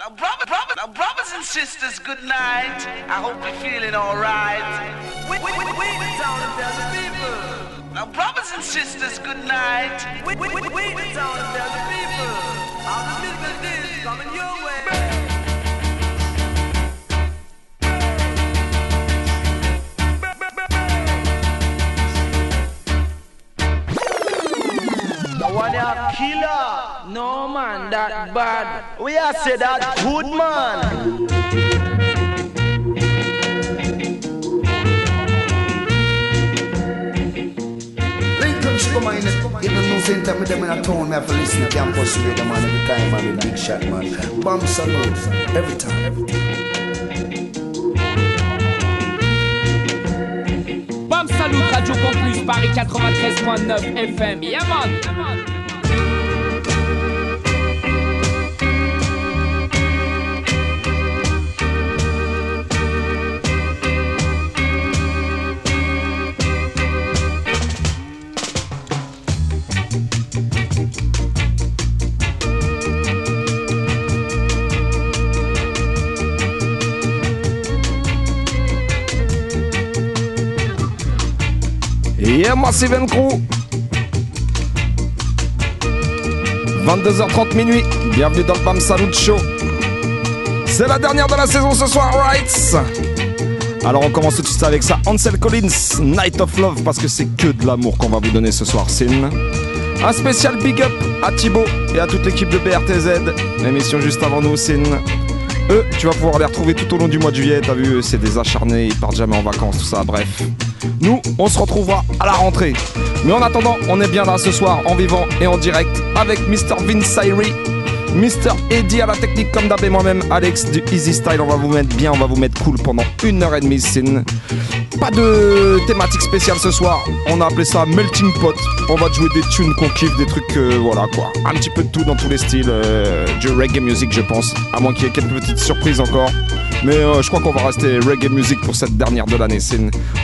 Now, brother, brother, now, brothers and sisters, good night. I hope you're feeling alright. We, we, we, we and tell the people. Now, brothers and sisters, good night. We, we, we, we tell the people. All business is coming your way. killer. No man, that bad. We are say that good man. In the news center, me them in a town, me have to listen to campus radio, man, every time, man, big shot, man. Bomb salute, every time. Every time. Bam Salut, Radio Campus, Paris 93.9 FM. Yeah, man. Yeah, Yeah, Massive Crew 22h30 minuit, bienvenue dans le Bam Salut Show. C'est la dernière de la saison ce soir, right? Alors on commence tout de suite avec ça, Ansel Collins, Night of Love, parce que c'est que de l'amour qu'on va vous donner ce soir, Sin. Un spécial big up à Thibaut et à toute l'équipe de BRTZ, l'émission juste avant nous, Sin. Eux, tu vas pouvoir les retrouver tout au long du mois de juillet, t'as vu, c'est des acharnés, ils partent jamais en vacances, tout ça, bref. Nous, on se retrouvera à la rentrée. Mais en attendant, on est bien là ce soir, en vivant et en direct, avec Mr. Vince Irie, Mr. Eddie à la technique comme d'hab et moi-même, Alex du Easy Style. On va vous mettre bien, on va vous mettre cool pendant une heure et demie. C'est pas de thématique spéciale ce soir. On a appelé ça Melting Pot. On va jouer des tunes qu'on kiffe, des trucs, euh, voilà quoi. Un petit peu de tout dans tous les styles. Euh, du reggae music, je pense. À moins qu'il y ait quelques petites surprises encore. Mais euh, je crois qu'on va rester reggae music pour cette dernière de l'année.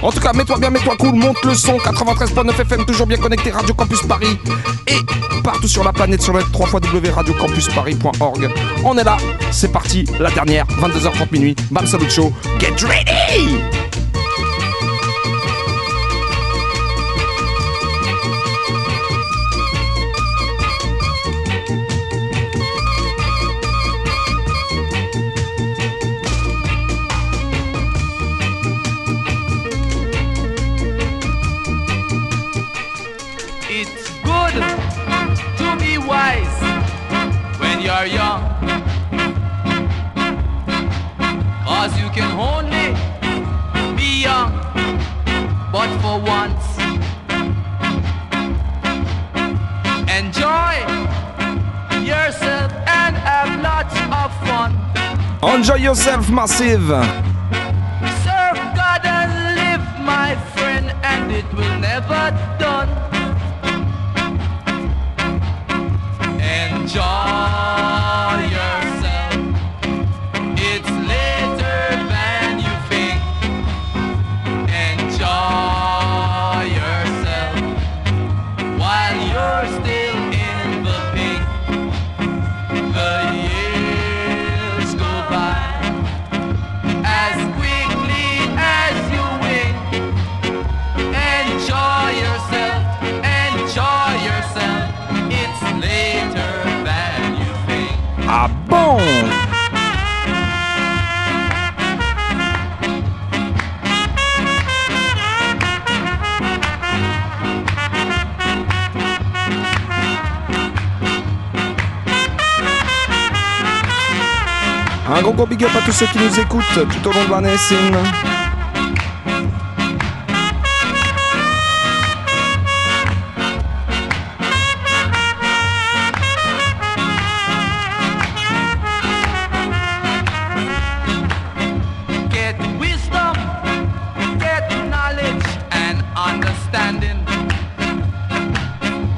En tout cas, mets-toi bien, mets-toi cool, monte le son. 93.9 FM, toujours bien connecté. Radio Campus Paris. Et partout sur la planète sur le 3 Paris.org. On est là, c'est parti, la dernière, 22h30 minuit. Bam Salut Show, get ready! Enjoy yourself, Massive. Gros big up à tous ceux qui nous écoutent tout au long de l'année, Sin.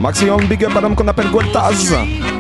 Maximum big up à l'homme qu'on appelle Gualtaz.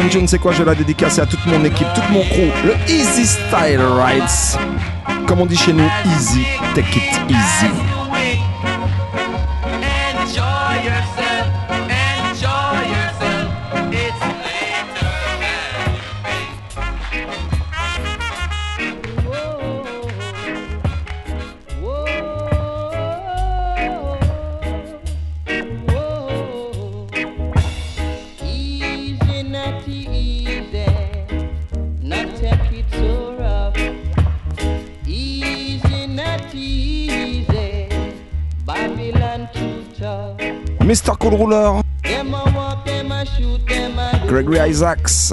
prochaine c'est quoi Je la dédicacer à toute mon équipe, tout mon crew. Le Easy Style Rides, Comme on dit chez nous, easy, take it easy. rouleur. Gregory Isaacs.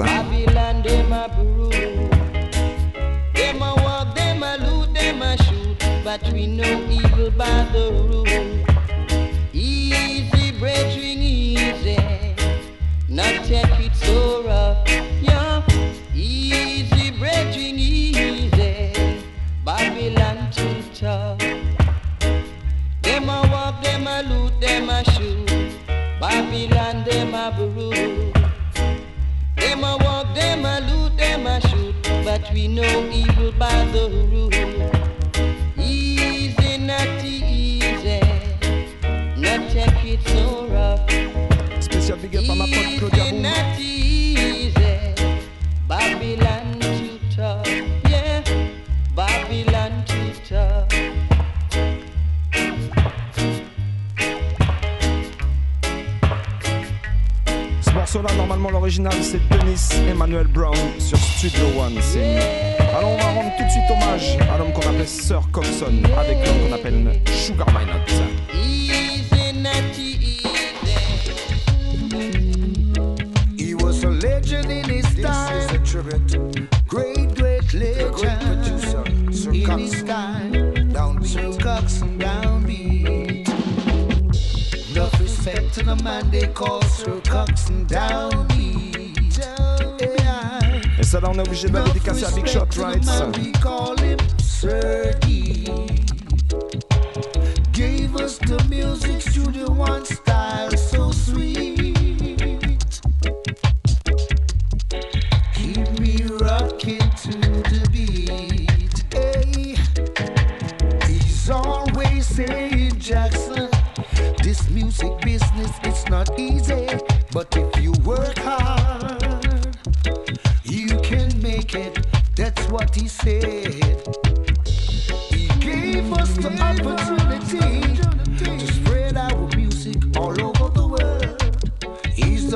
But we know evil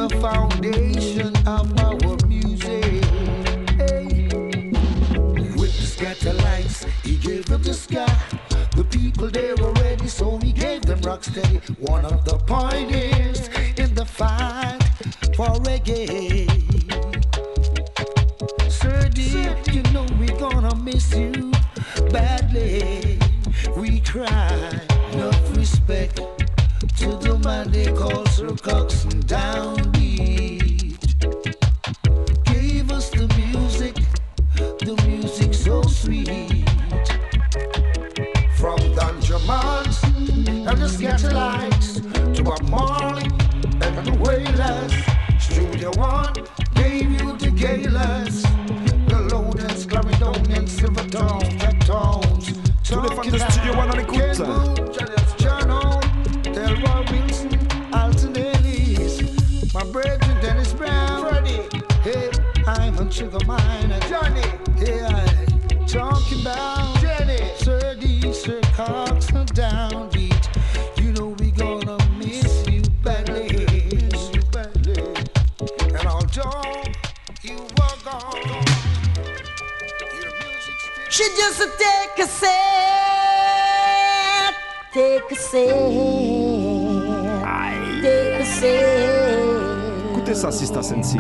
the foundation of our music. Hey. With the scatter he gave up the sky. The people they were ready, so he gave them rock steady. One of the pioneers in the fight for reggae. Sir, dear, you know we're gonna miss you badly. We cry. Jackson. Sister Sensi.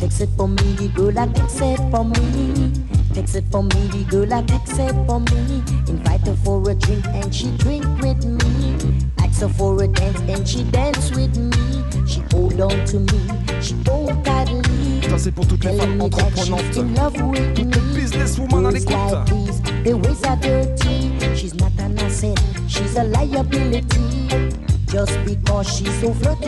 Fix it for me, the girl like fix it for me. Fix it for me, the girl like fix it for me. Invite her for a drink and she drink with me. Ask her for a dance and she dance with me. She hold on to me, she hold tightly. Ça c'est pour toutes les femmes entreprenantes. Toutes les businesswomen à l'écoute. The ways are dirty. She's not an asset, she's a liability. Just because she's so flirty.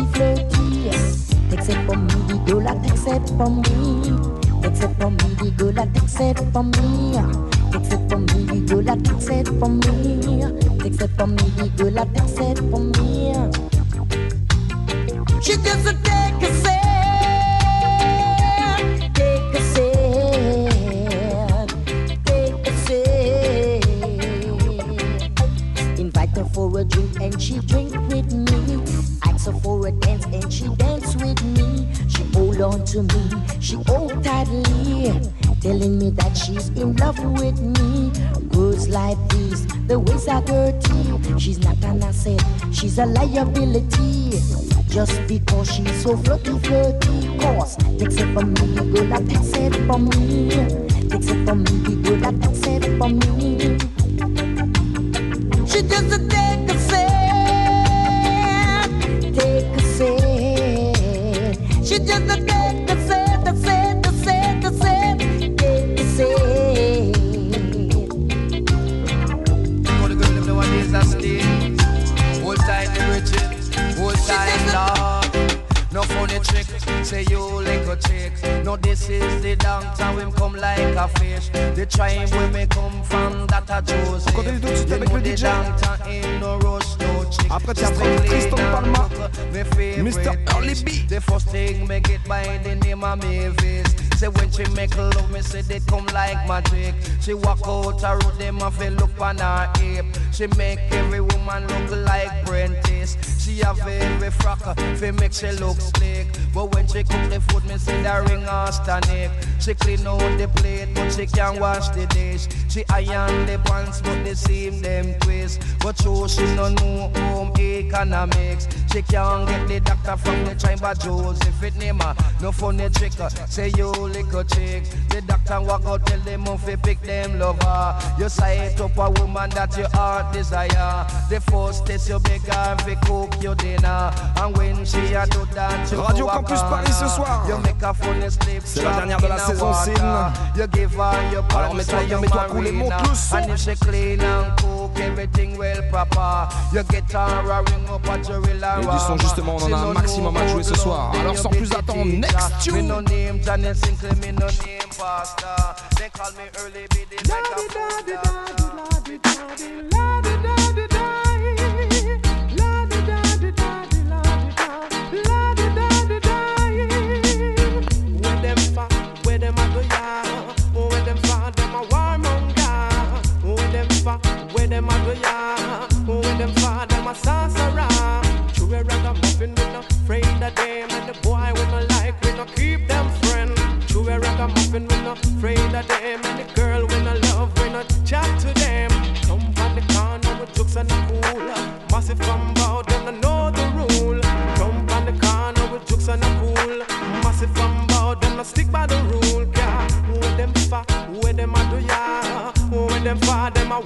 Cause takes it from me, the girl that takes it from me. Takes it from me, the girl that takes it from me. She just a take a sip, take a sip. She just a chick No this is the downtown, we come like a fish The tribe where me come from, that a Joseph On continue tout de suite avec le DJ. Après, tiens, prends Triston Palma, Mr. Early B. The first thing me get by the name of Mavis. Say when she make love, me say they come like magic. She walk out a road, them a feel look on her hip. She make every woman look like Prentice. She have every frock, fi make she look slick. But when she cook the food, me say the ring her stomach. She clean out the plate, but she can't wash the dish. She iron the pants, but the seam them twist. But true, she no know home economics. She can't get the doctor from the tribe of Joseph. It name her, no funny trick. uh, Say you little chick. The doctor walk out, tell them off pick them lover. You sight up a woman that heart desire. The first test you beg her fi cook your dinner. And when she a do that, you Radio a Campus Paris ce soir. You make funny slip. C'est la dernière de la a saison. Sin. You give her your Alors, mets-toi bien, mets-toi cool et marina. monte le son. And if she clean and cook, everything well proper. You get her a ring up at your real Et du son, justement, on en a un maximum à jouer ce soir. Alors, sans plus attendre, next tune. Me no name Johnny Sinclair, me no name Pastor. They call me early ya? Where them fa, them a sorcerer. True a ragamuffin, we no afraid of them, and the boy we no like, we no keep them friend. True a ragamuffin, we no afraid of them, and the girl we no love, we no chat to them. Come from the corner with jokes and a cool, massive from bout, them no know the rule. Come from the corner with jokes and a cool, massive from bout, them no stick by the rule. Yeah, where them fa, where them a do ya? Where them fa, them a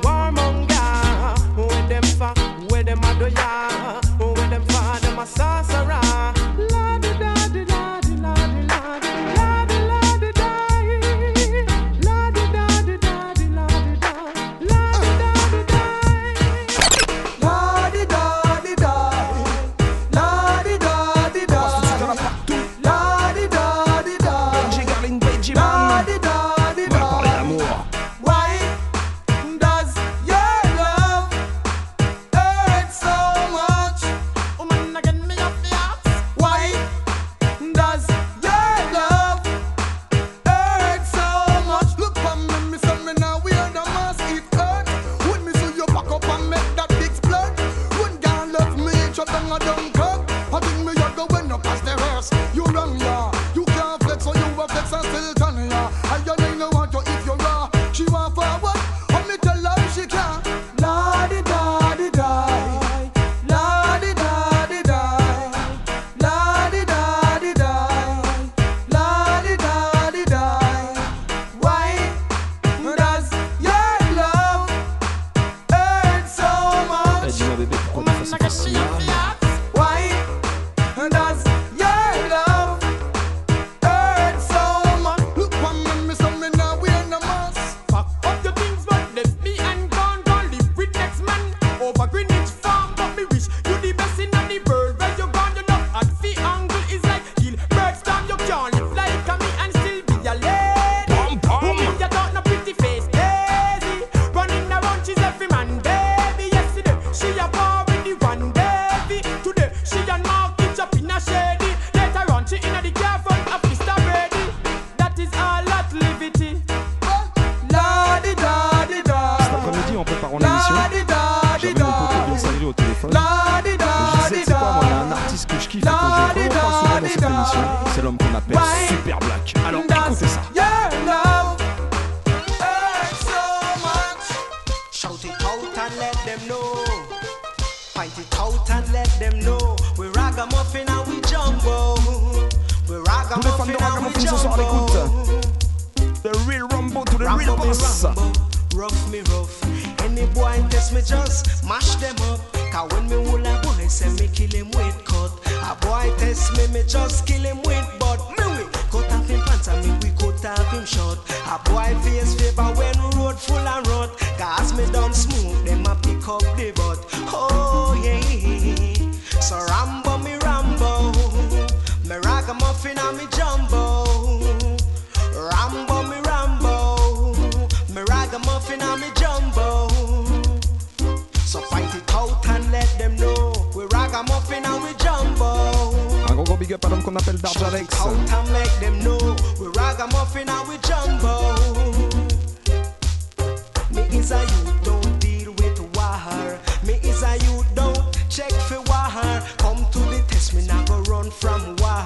Me is a youth, don't check for war. Come to the test, me go run from war.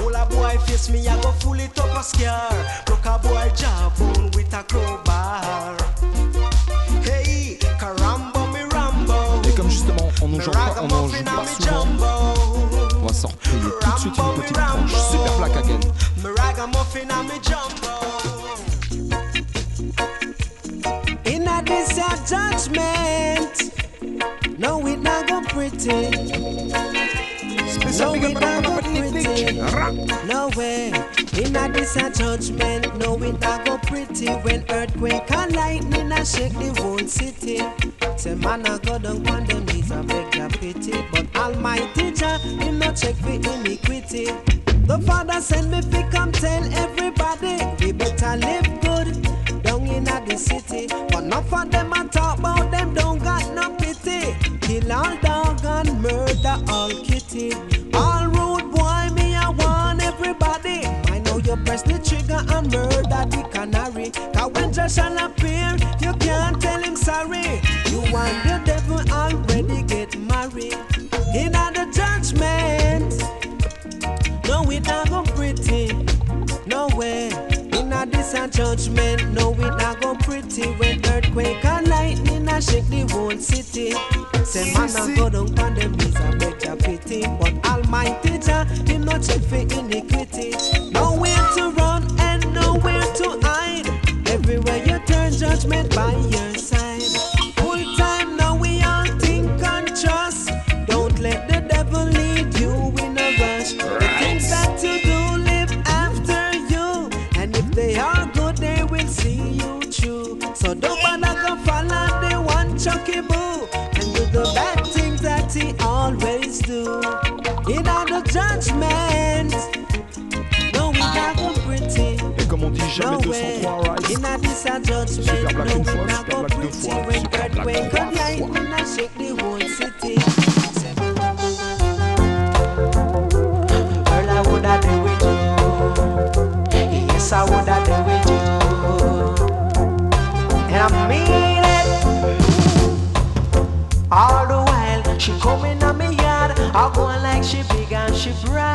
All a boy face me, I go full it up a scare. Broke a boy jawbone with a crowbar. Hey, me Rambo. Et comme justement on Me joue pas, on joue pas souvent, jumbo. on va s'en repayer tout de suite une petite tranche. Super Black again. Me ragamuffin and me jumbo. In a this your judgment, no it not go pretty. No it not go. No way. In a this your judgment, no it not go pretty. When earthquake and lightning a shake the whole city. Say man a go down on them knees and beg your pity, but Almighty Jah him not check for iniquity. The Father send me fi come tell everybody we better live good down in a the city. But enough of them a talk about them don't got no pity. Kill all dog and murder all kitty. All rude boy everybody. I know you press the trigger and murder the canary. Cause when shall appear, you can't tell him sorry. You and the devil already get married. In the judgment. No, it not go pretty. No way. In this a judgment. No, it not go pretty. When earthquake and lightning a shake the whole city. Say man a go down on them knees pity. But Almighty Jah, him not check for iniquity. Nowhere to run and nowhere to hide. Everywhere you turn, judgment by your side. Jamais No 203 way. In a this Super Black no une fois, Super Black deux pretty. fois, Super Black earthquake trois fois. lightning a shake the whole city. Girl, I woulda do with you. Yes, I woulda do with you. And I mean it. All the while she coming on me yard, I go like she big and she broad.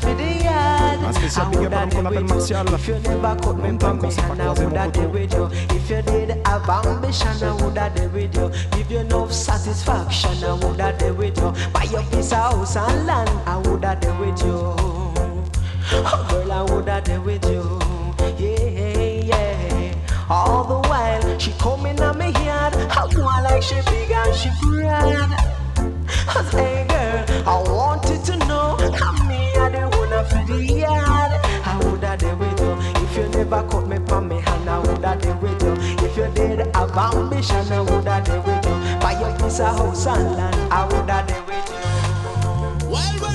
For the yard. Un spécial big up l'homme qu'on appelle Martial. If you never cut me from me s'est I woulda poteau. with you. If you did have ambition, I woulda there with you. Give you enough satisfaction, I woulda there with you. Buy your piece of house and land, I woulda there with you. Oh, girl, I woulda there with you. Yeah, yeah. All the while she coming on me yard, I go like she big and she proud. Hey girl, I wanted never cut me from me hand. I woulda there with you if you did have ambition. I woulda there with you. Buy your piece of house and land. I woulda there with you. Well, when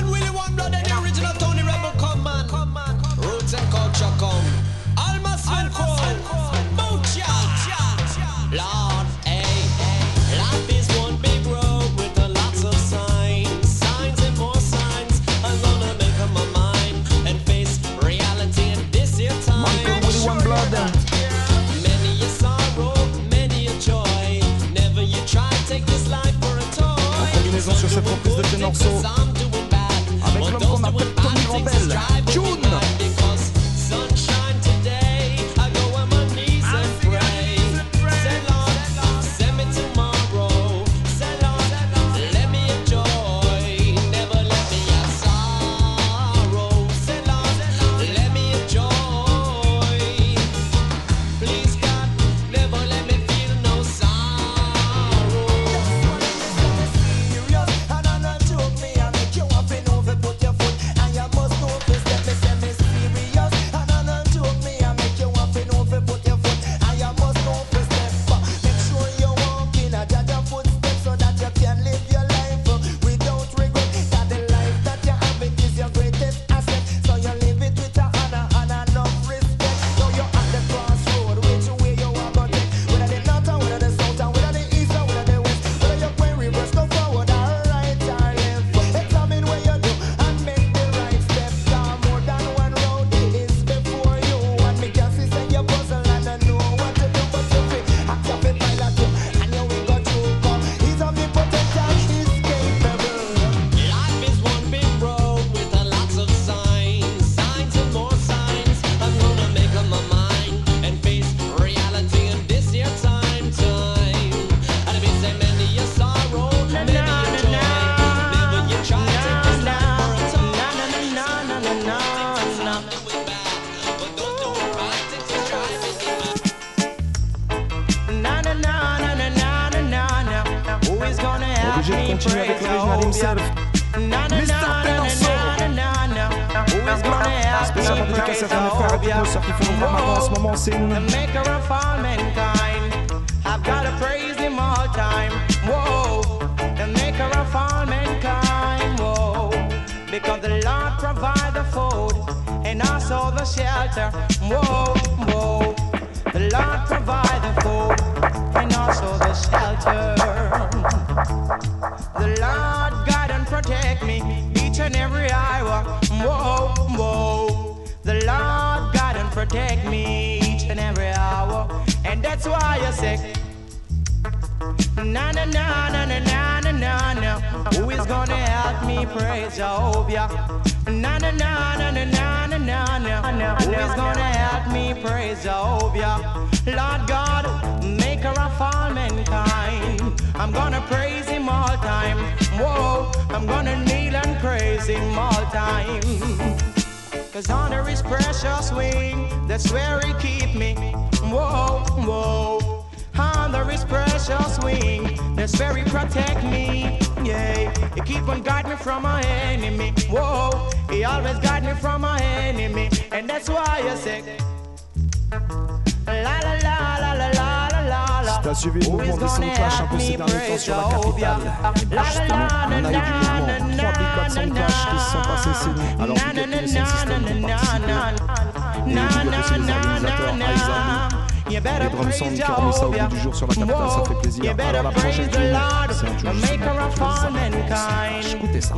I'm gonna praise him all time. Whoa, I'm gonna kneel and praise him all time. Cause honor is precious wing, that's where he keep me. Whoa, whoa. Honor is precious wing, that's where he protect me. Yeah, he keep on guide me from my enemy. Whoa, he always guide me from my enemy. And that's why I say, T'as suivi le mouvement des sans un peu ces derniers temps sur la capitale. Justement, on a eu du mouvement. Trois bicotes sans clash qui sont passés ces Alors les sans système ont participé. Et il y a aussi les organisateurs Les qui ça au bout du jour sur la capitale, un. Écoutez ça.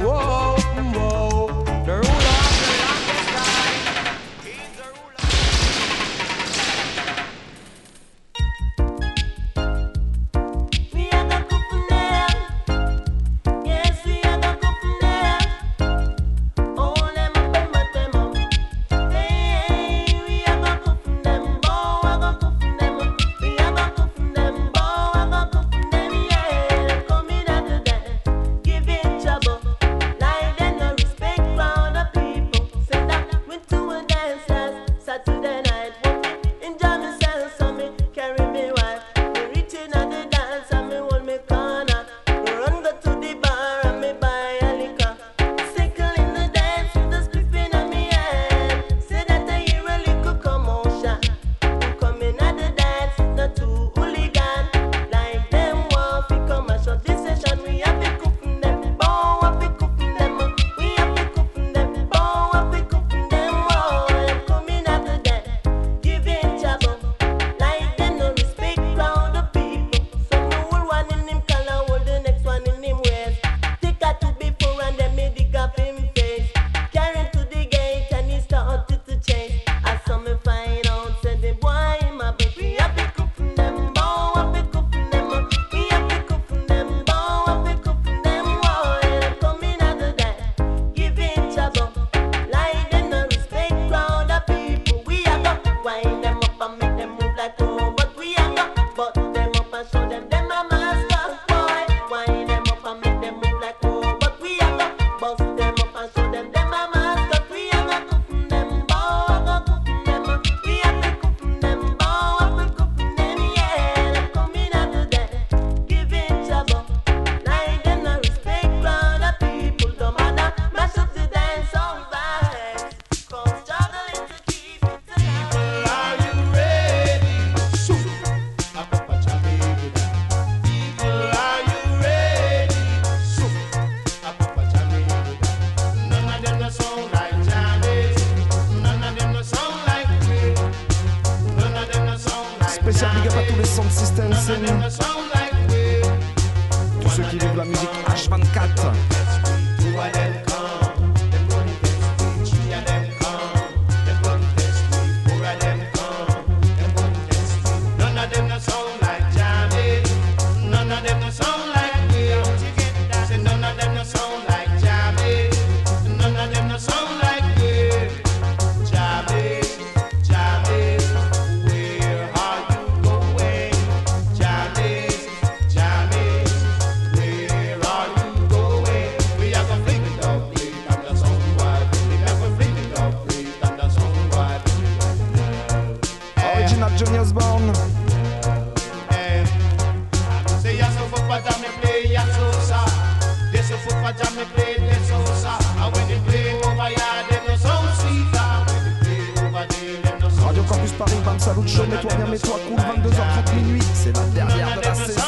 Paris, bam, salut, je mets-toi bien, mets-toi cool, 22h30 minuit, c'est la dernière de la saison.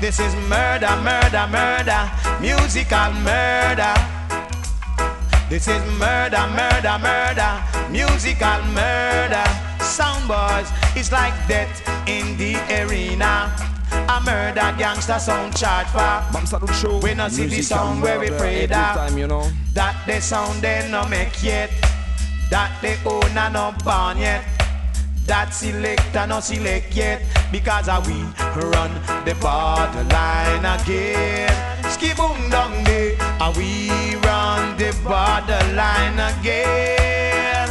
This is murder, murder, murder, musical murder. This is murder, murder, murder, musical murder. Sound boys, it's like death in the arena. A murder gangster sound charge for. Bam Show. We not see the sound where we pray that. time, you know. That the sound they no make yet. That the owner no born yet. That selector no select yet. Because uh, we run the borderline again. Skiboom down there. Uh, we borderline again.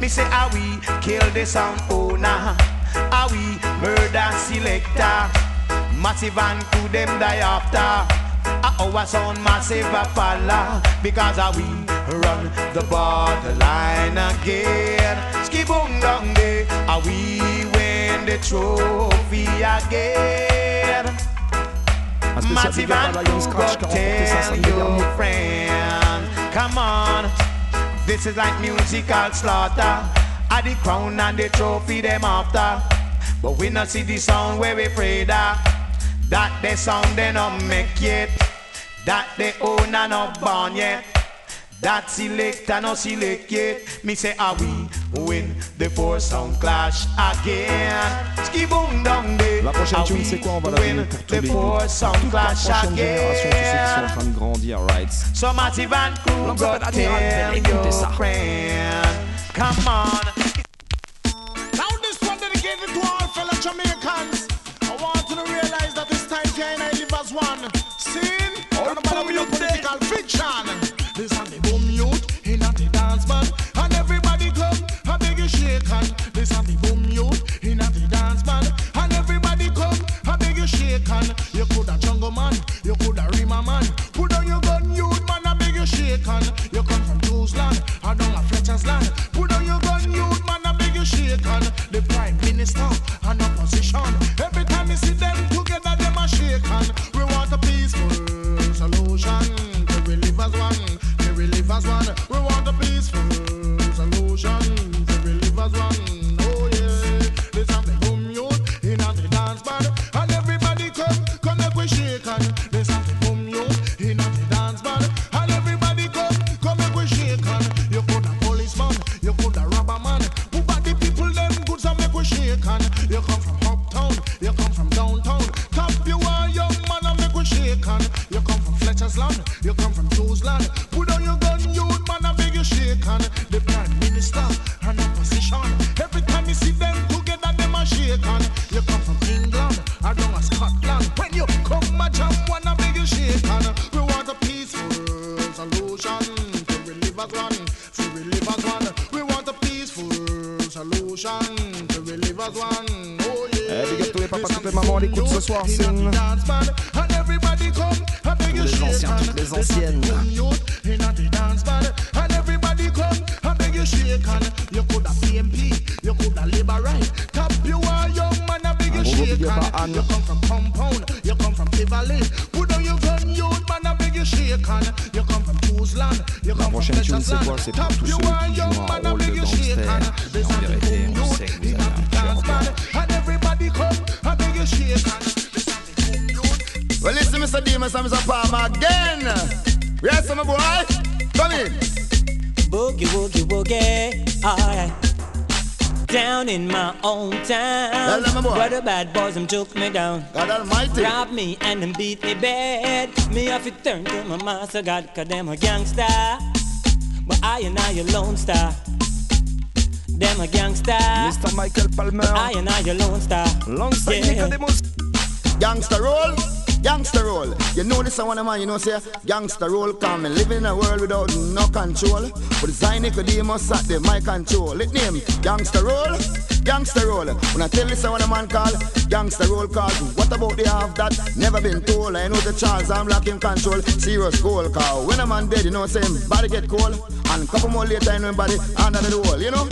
Me say, are we kill the sound owner? Are we murder selector? Massive and to them die after. Our sound massive a follow because uh, we run the borderline again. Skiboom down there, uh, we win the trophy again. Massive big up à and to go qui a remporté ça tell your friend. Come on, this is like musical slaughter. At the crown and the trophy them after. But we not see the sound where we pray that. That the sound they not make yet. That the owner not born yet. That selector no select yet. Me say, are we win the four sound clash again? Ski boom down there. La prochaine tune, c'est quoi On va la win donner pour tous the les four sound toute la clash prochaine génération, tous ceux qui sont en again. train de grandir, right? So Massive and Crew L'homme go s'appelle Admiral tell your friend. Come on. Now this one dedicated to all fellow Jamaicans. I want you to realize that it's time I live as one. Sin, all about with no political fiction. This on the boom youth in at the dance band, and everybody come, This on the in the dance band, and everybody come, I beg you shake hand. You coulda jungle man, you coulda Rema man, put your gun, man, I beg you shake hand. You come from land, I have Fletcher's land, put your gun, man, I beg you shake hand. The prime minister and opposition, every time you see them together, them a shake hand. We want a peaceful solution we live as one, we live as one. We want a peaceful took me down. God Almighty. Rob me and them beat me bad. Me have to turn to my master God, cause them a gangster. But I and I a lone star. Them a gangster. Mr. Michael Palmer. I and I a lone star. Alongside Yeah. Nicodemus. Gangster roll, gangster roll. You know this one man, you know say gangster roll come and live in a world without no control. But design Nicodemus at the my control. It name gangster roll, gangster roll. When I tell this a man call gangster roll cause what about the half that never been told? I know the Charles I'm locking control. Serious goal call. When a man dead, you know him body get cold. And couple more later, I know him body under the wall, you know.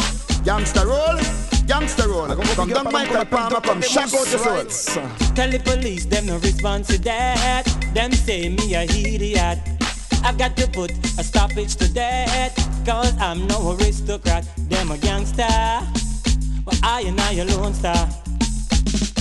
Gangster roll, gangster roll. Come down Michael Palmer, come shock out the soul. Tell the police them no response to that. Them say me a idiot. I've got to put a stoppage to that. Cause I'm no aristocrat. Them a gangster. I and I a lone star.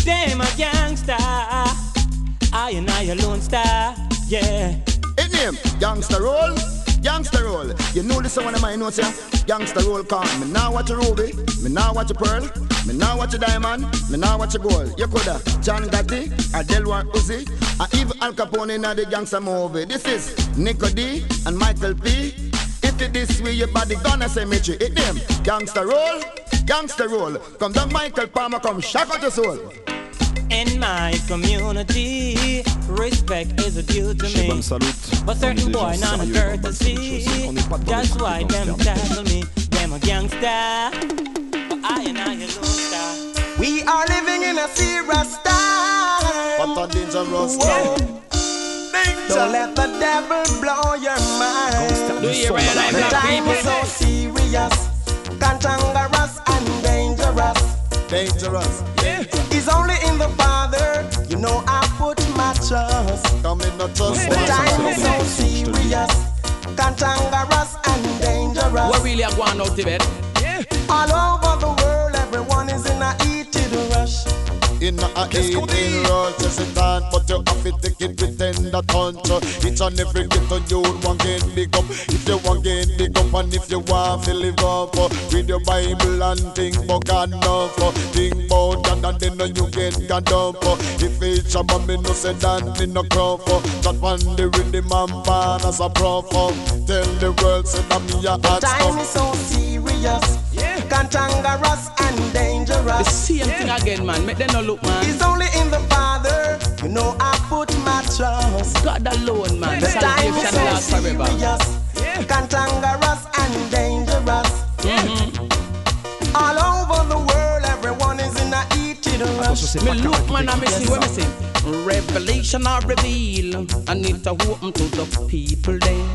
Them a gangster. I and I a lone star. Yeah. It name Youngster Roll, Youngster Roll. You know this one of my notes here. Youngster Roll come. Me now watch a ruby, me now watch a pearl, me now watch a diamond, me now watch a gold. You coulda John Gotti, a Delwar Uzi, a even Al Capone in the gangster movie. This is Nico D and Michael P. If it this way, your body gonna say me It name Youngster Roll, Youngster Roll. Come down Michael Palmer, come shock out your soul. In my community, respect is a due to me. Salut. But certain des boy gens not a sérieux dans Bam Salut courtesy. Show. On n'est pas dans That's why them dans tackle me. Them a gangster. But I and I a lone star. We are living in a serious time. What a dangerous time. Don't let the devil blow your mind. Do you realize The that time is so serious, cantankerous and dangerous. Dangerous. It's only in the Father, you know I put my trust. Come in, not trust. The time is so serious, cantankerous and dangerous. What really are going out Tibet? All over the world, everyone is in a heated rush. In a eating roll, just it on, but you have to take it with tender touch. Each and every ghetto you want get big up. If you want get big up and if you want to live up, uh, read your Bible and think about God enough. uh, Think about God and then uh, you get God up. uh. If it's a man, me no say that me no crop. uh. That one the rhythm and born as a prof. uh. Tell the world say that me a The hot time is stuff. so serious, cantankerous and The dangerous. same thing again, man. Make them no look, man. It's only in the Father, you know I put my trust. God alone, man. The time is Salvation so lasts forever. serious, cantankerous and dangerous. Mm-hmm. All over the world, everyone is in a heated rush. Me look, man, and me see what me see. Revelation or reveal, and it a open to the people there.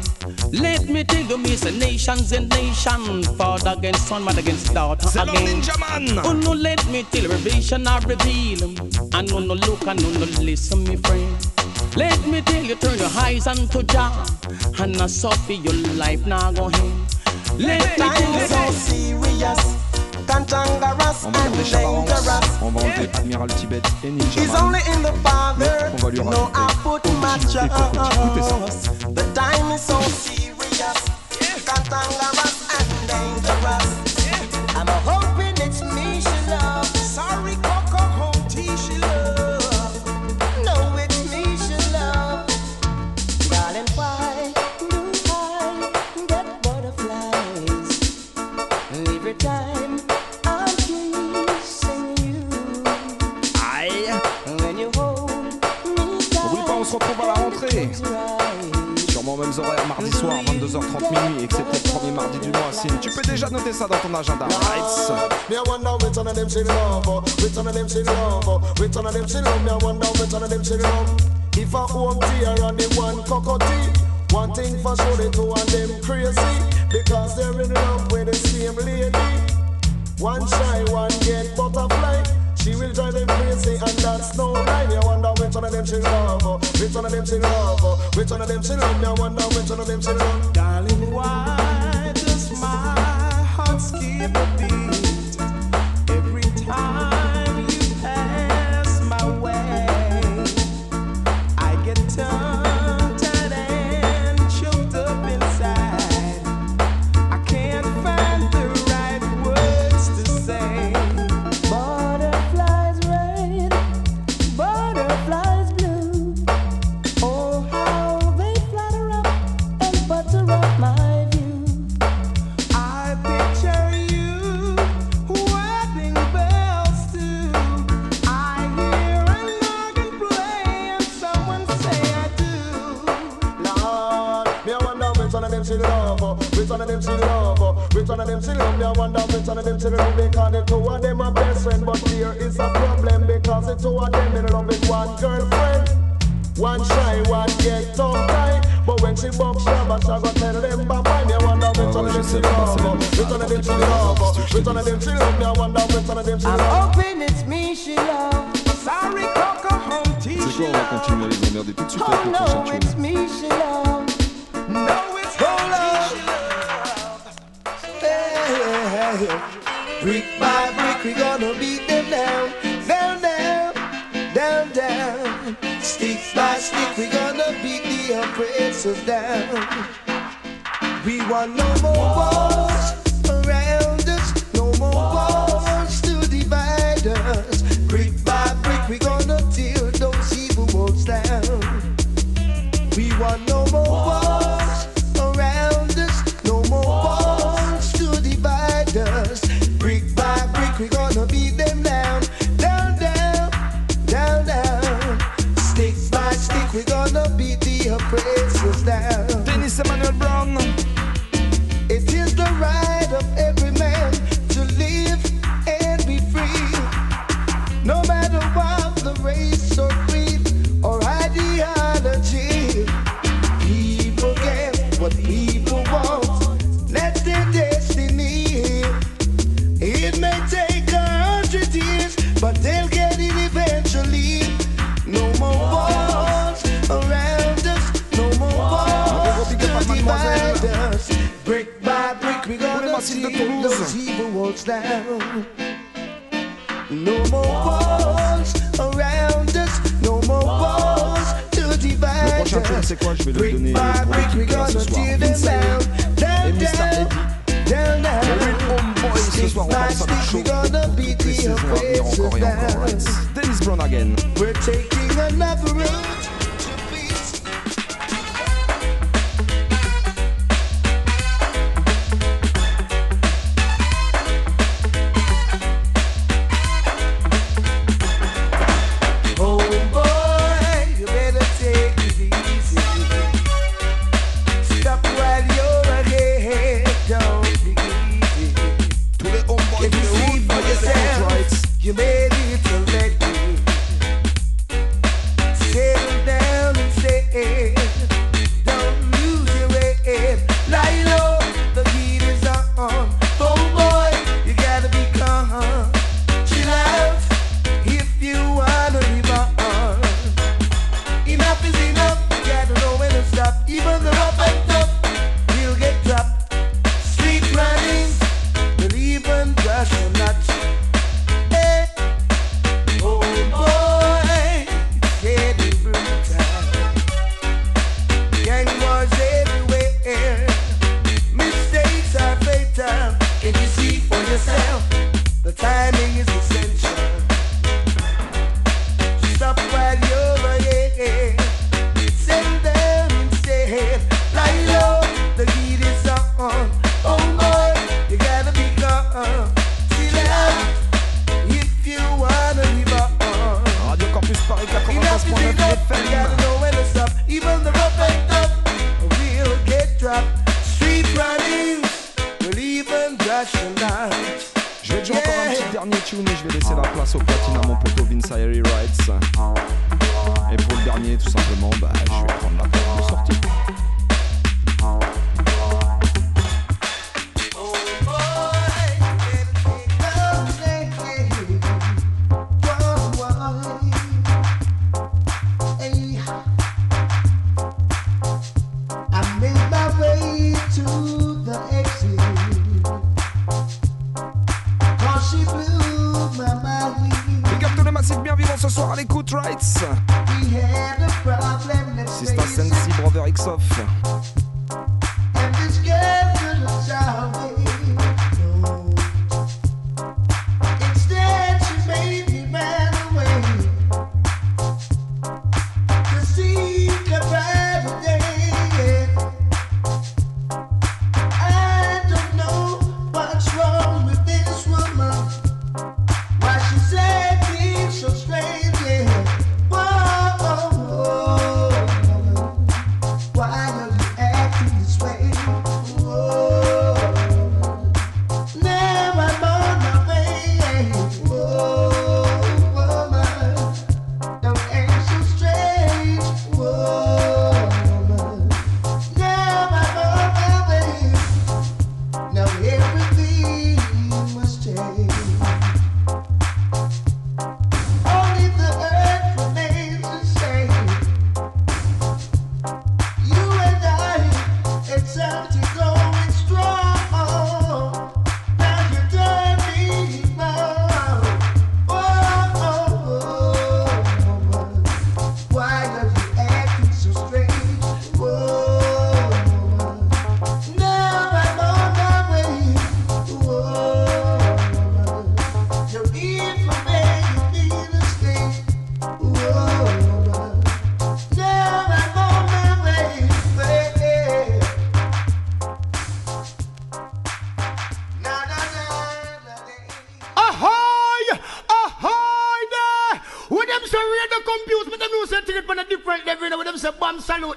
Let me tell you, say nations and nation, father against son, mother against daughter l'homme again. Ninja Man. Oh no, let me tell you, revelation or reveal, and no no look and no no listen, me friend. Let me tell you, turn your eyes unto Jah, and not suffer your life now go ahead. Let me tell is so you. serious, cantankerous On and dangerous. on va enlever Admiral Tibet et Ninja Man. only in the Father, On va lui know I put my trust. The time is so serious, cantankerous mêmes horaires, mardi soir, 22h30 minuit, excepté le premier mardi du mois. Signe, tu peux déjà noter ça dans ton agenda. Rights. Me I wonder which one of them she love, love. Me I wonder which one of them. If a home tear and the one cockatoo, one thing for sure the two of them crazy because they're in love with the same lady. One shy, one get butterfly. She will drive them crazy and that's no lie. Me wonder which one of them she love, uh, which one of them she love, uh, which one of them she love. Me wonder which one of them she love. Darling, why them, she look me, I wonder which some of them she love.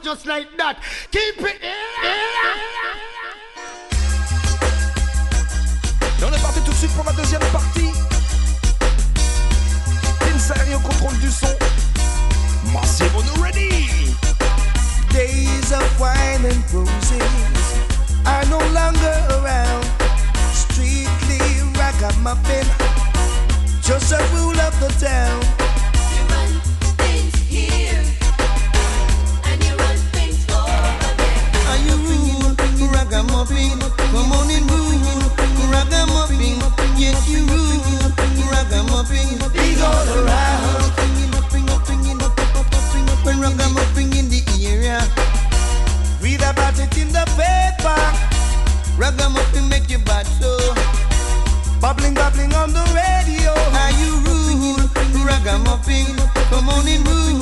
Just like ragamuffin? Come on and rule,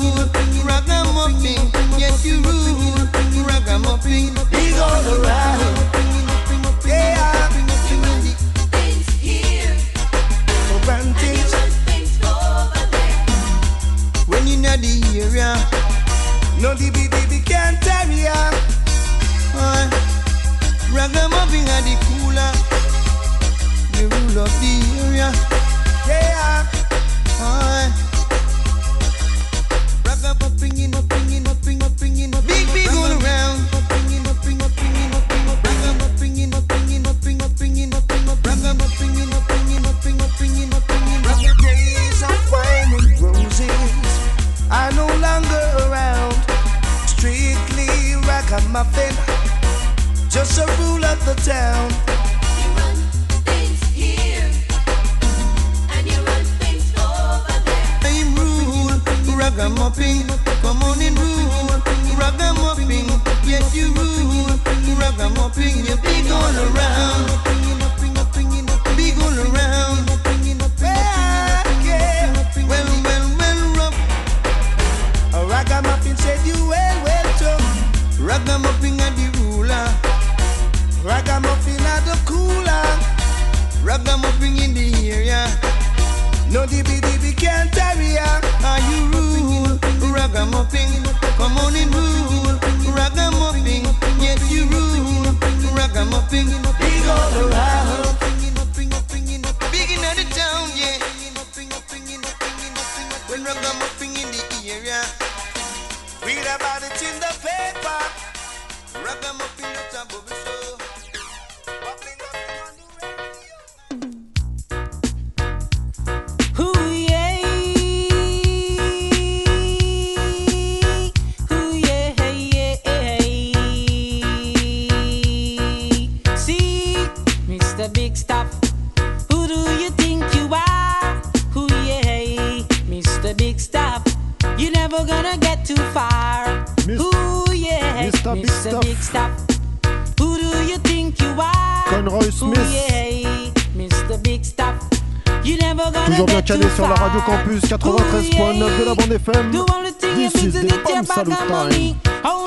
Time.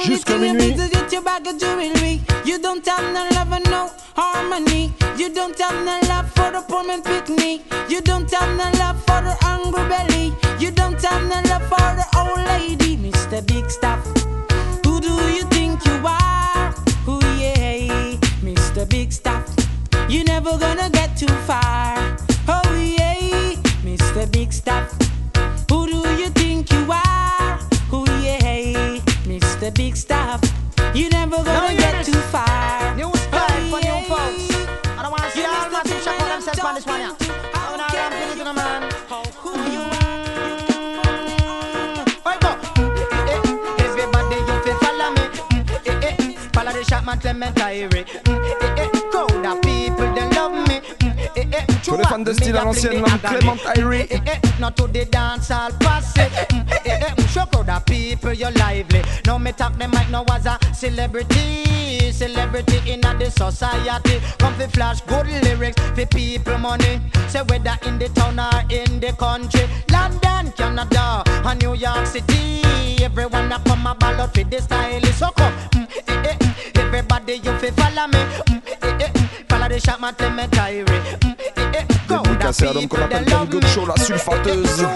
Jusqu'à minuit. to get your bag of jewelry. You don't have no love and no harmony. You don't have no love for the poor man picnic. You don't have no love for the hungry belly. You don't have no love for the old lady, Mr. Big Stuff. Who do you think you are? Who yeah, Mr. Big Stuff. You never gonna get too far. Oh yeah, Mr. Big Stuff. Big Stuff. You never gonna get too far. New style for new folks. I don't want to see all massive check on themselves on this one, yeah. I wanna ramp it to the man. Right go. Eh, eh, Everybody, you fi follow me. Eh, eh, Follow the shot, man, Clement Irie. Eh, eh, Crowd of people, they love me. Eh, eh, Pour les fans de style à l'ancienne, l'homme Clément Irie. Eh, eh, Not to the dance all pass it. Eh, eh, Of people, you're lively. No me talk them like no was a celebrity. Celebrity in the society. Come fi flash good lyrics for people money. Say whether in the town or in the country. London, Canada, and New York City. Everyone a come a ball out for the style. So come, mm, eh, eh, everybody you fi follow me. Mm, eh, eh, follow the shot, man, Clement Irie. Mm, eh, eh, of Dédicacé à l'homme qu'on appelle Good Show, la sulfateuse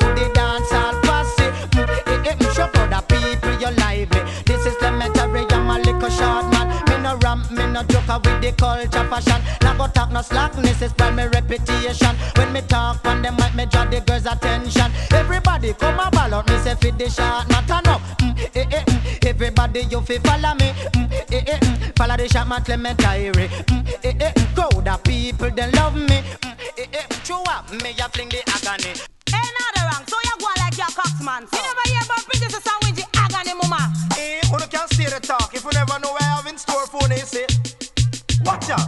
to the dance hall posse. Mm, eh, eh, mm, show for the people you're lively. This is the mentary, I'm a little short man. Me no ramp, me no joker with the culture fashion. Now go talk no slackness, it's brand me reputation. When me talk on the mic, me draw the girls' attention. Everybody come a ball out, me say fit the shot, not enough. Mm, eh, eh, mm. Everybody you fi follow me. Mm, eh, eh, mm. Follow the shot, my Clement Irie. Mm, eh, eh, mm. Crowd people, they love me. Mm, eh, eh, mm, chew up, me a fling the agony. Hey, so. You never hear about Princess Sandwich, agony mama. Eh, who can't steer the talk if you never know where I have in store for you see. Watch out,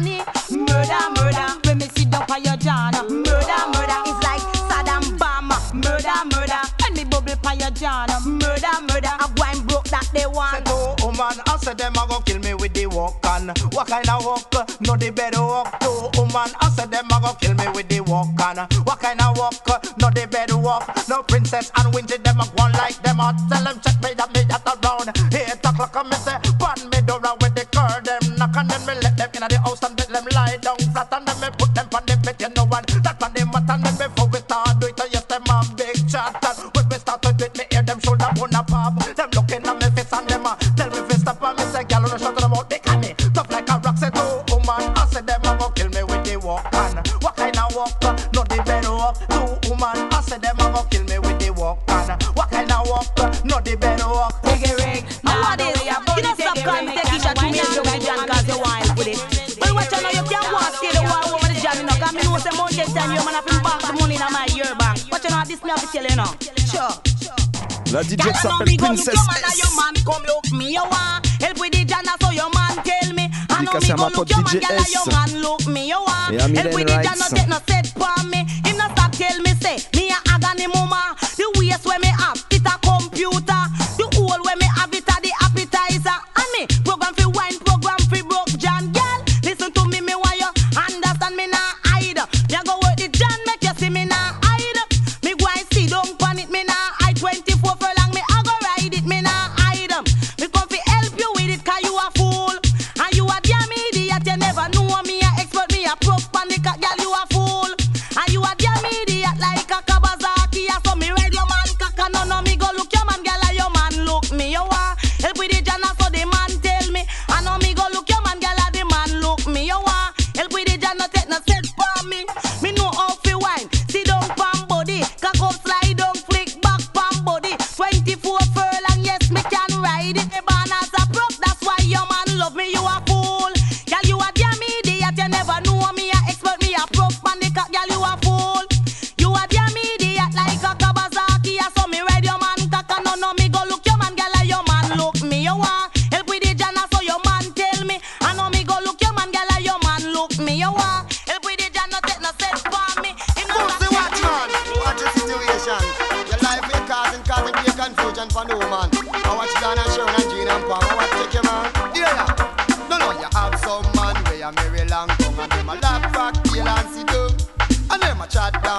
agony. Murder, murder. When me sit down for your John, murder, murder. It's like Saddam Bama. Murder, murder. When me bubble for your John, murder, murder. I wine broke that they want. Say oh, oh, to woman, I say them a go kill me with the walk on. What kind of walk? No the better walk oh, to woman. I say them a go kill me with the walk on. What kind of walk? No the better walk. No princess and winter them a go like them a tell them La DJ s'appelle Princess S. Come look me you want help with the jana so your man tell me. I know me go look your man your man look me you want help with the jana take no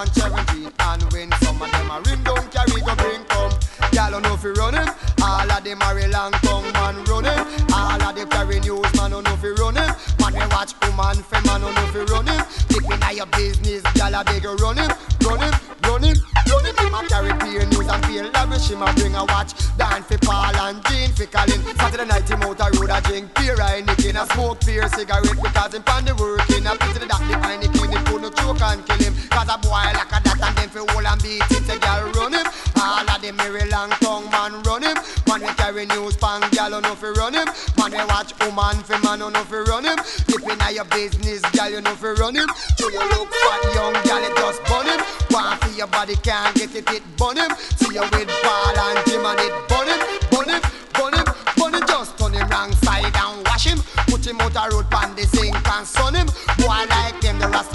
chat down Jean and win. Some of them a ring down, carry go bring come. Y'all don't know if you run him. All of them marry long tongue man running. All of them carry news man don't know if you run him. Man we watch woman for man don't know if you run. Take me now your business, y'all a beg you run him, run him, run run a carry peer news and feel lavish. Him a bring a watch, dance for Paul and Jean for Colin. Saturday night him out a road a drink beer, I nicking a smoke beer cigarette because him pan the work in a pity that the Heineken him put no choke and kill him. A boy like a that and then for hold and beat him, say girl run him. All of them merry long tongue man run him. Man we carry news pan, girl know fi run him. Man we watch woman for man know fi run him. If in your business, girl you know fi run him. So you look fat young girl it just bun him. Want for your body can't get it, it bun him. See you with Paul and Jim and it bun him, bun him, bun him, bun him. Just turn him wrong side and wash him. Put him out a road pan the sink and sun him. Boy like them the Rasta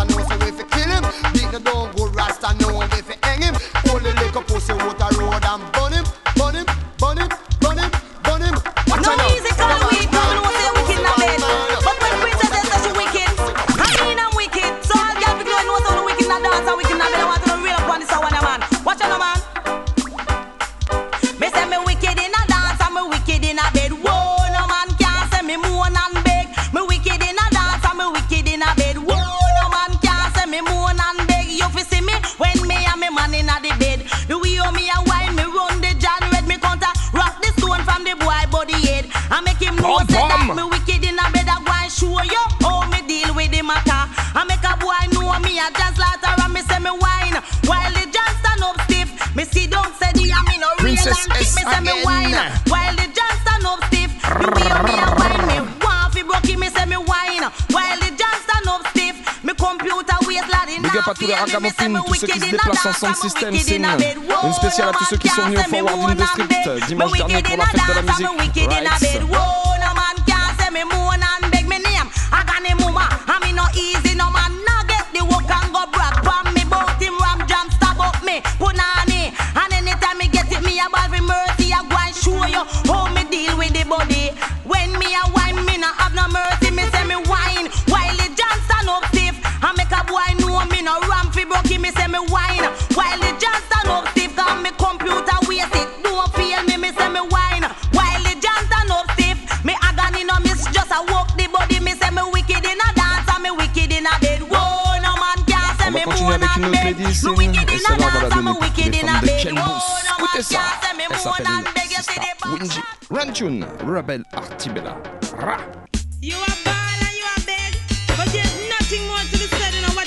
vagabond tous ceux qui se déplacent en son système saignant. Une spéciale à tous ceux qui sont venus au Forward Industry dimanche dernier pour la fête de la musique. Rights. sing avec une autre lady Et ça va la donner femmes de Ken Écoutez ça. Elle s'appelle Sista Winji Rebel Artibella. Ra. You are bad and you are bad But there's nothing more to be said in what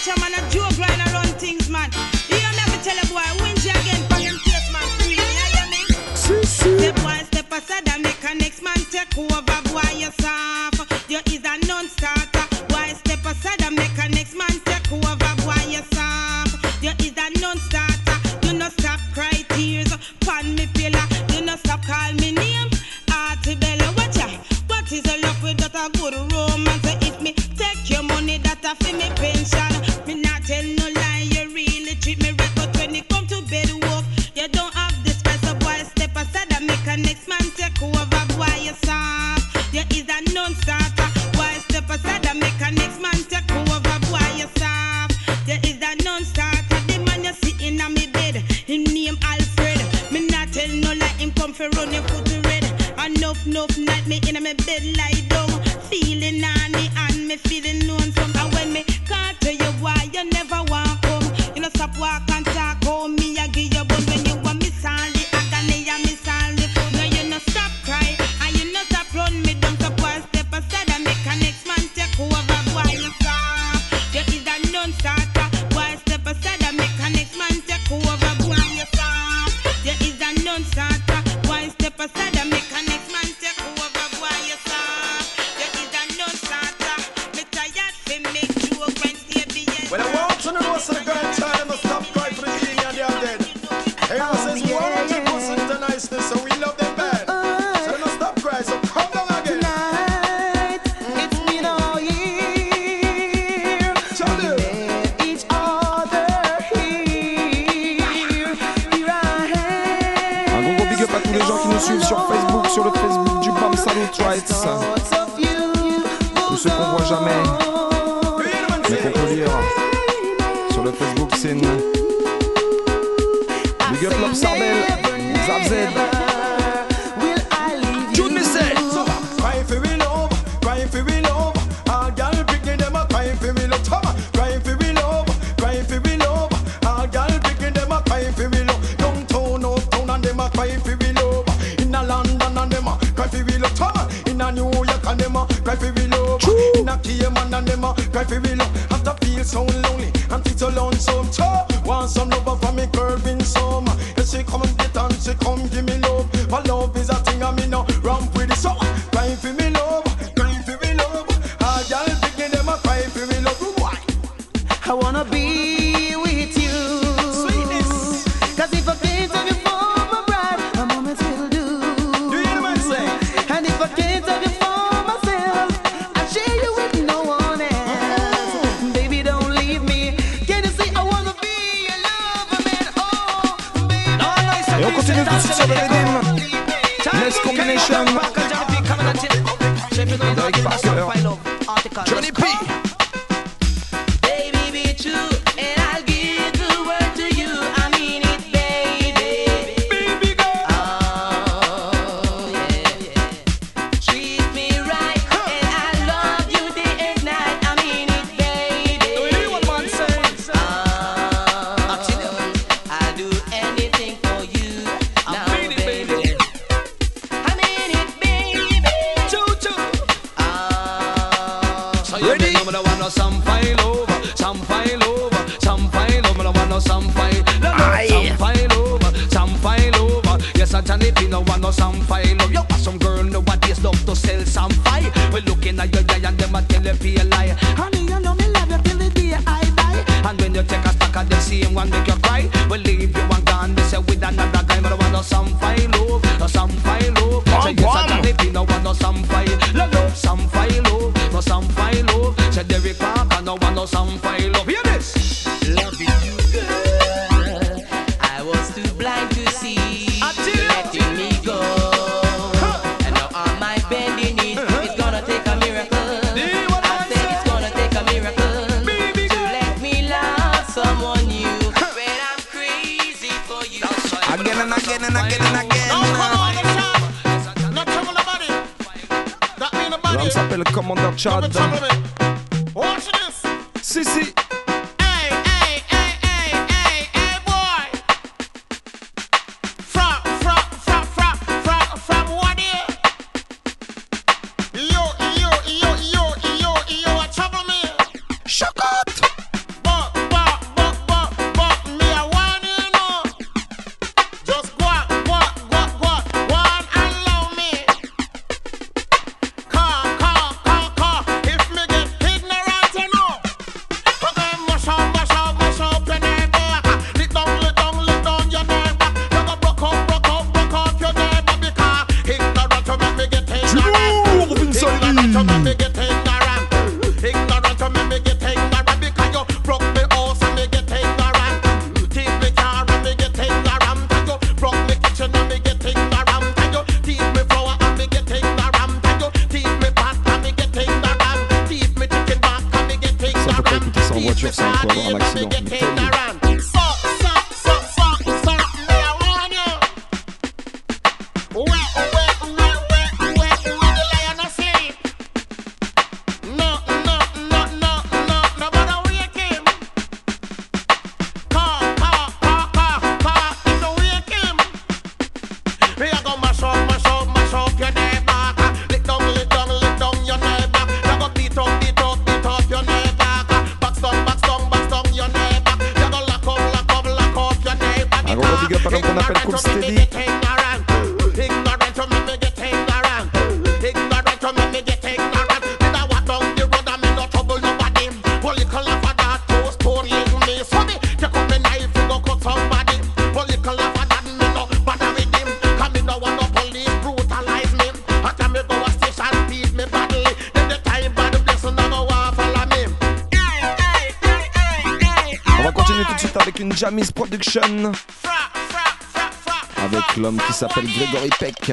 s'appelle Gregory Peck.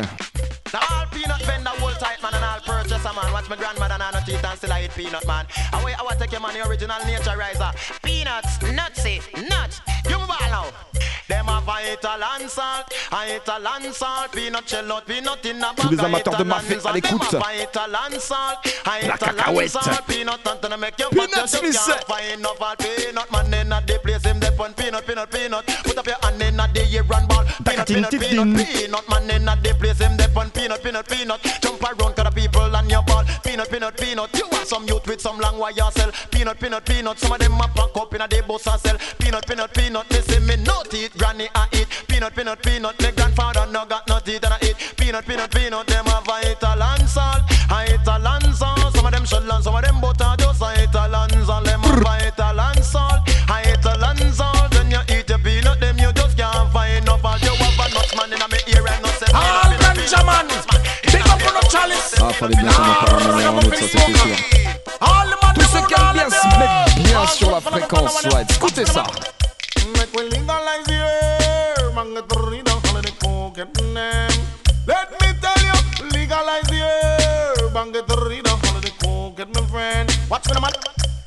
Now all peanut vendor hold tight man and all purchaser man. Watch my grandmother and no teeth and still I eat peanut man. Away I want take your money original nature riser. Peanuts, nutsy, nuts. You move on now. Them have a Italian salt, a Italian salt, peanut shell peanut in a Tous bag. les amateurs de Marfait à l'écoute. A a La cacahuète. peanut Smith. peanut man in a the place him dep on peanut, peanut, peanut. Put up your hand in a the year and ball. Peanut, peanut, peanut, peanut man in a place him dep on peanut, peanut, peanut. Jump around to the people and your ball. Peanut, peanut, peanut. You want some youth with some long wire sell. Peanut, peanut, peanut. Some of them a pack up in a the bus and sell. Peanut, peanut, peanut. They say me no teeth, granny I eat. Peanut, peanut, peanut. My grandfather no got no teeth and I eat. Peanut, peanut, peanut. Them have a Italian salt, a Italian salt. Some of them shell and some of them butter fallait bien emparer en manière en autre, ça c'était sûr. Tous ceux qui aiment bien se mettent bien sur la fréquence, ouais. Écoutez ça. Let me tell you, legalize the herb and get rid of all of the cocaine, my friend. Watch me, the man.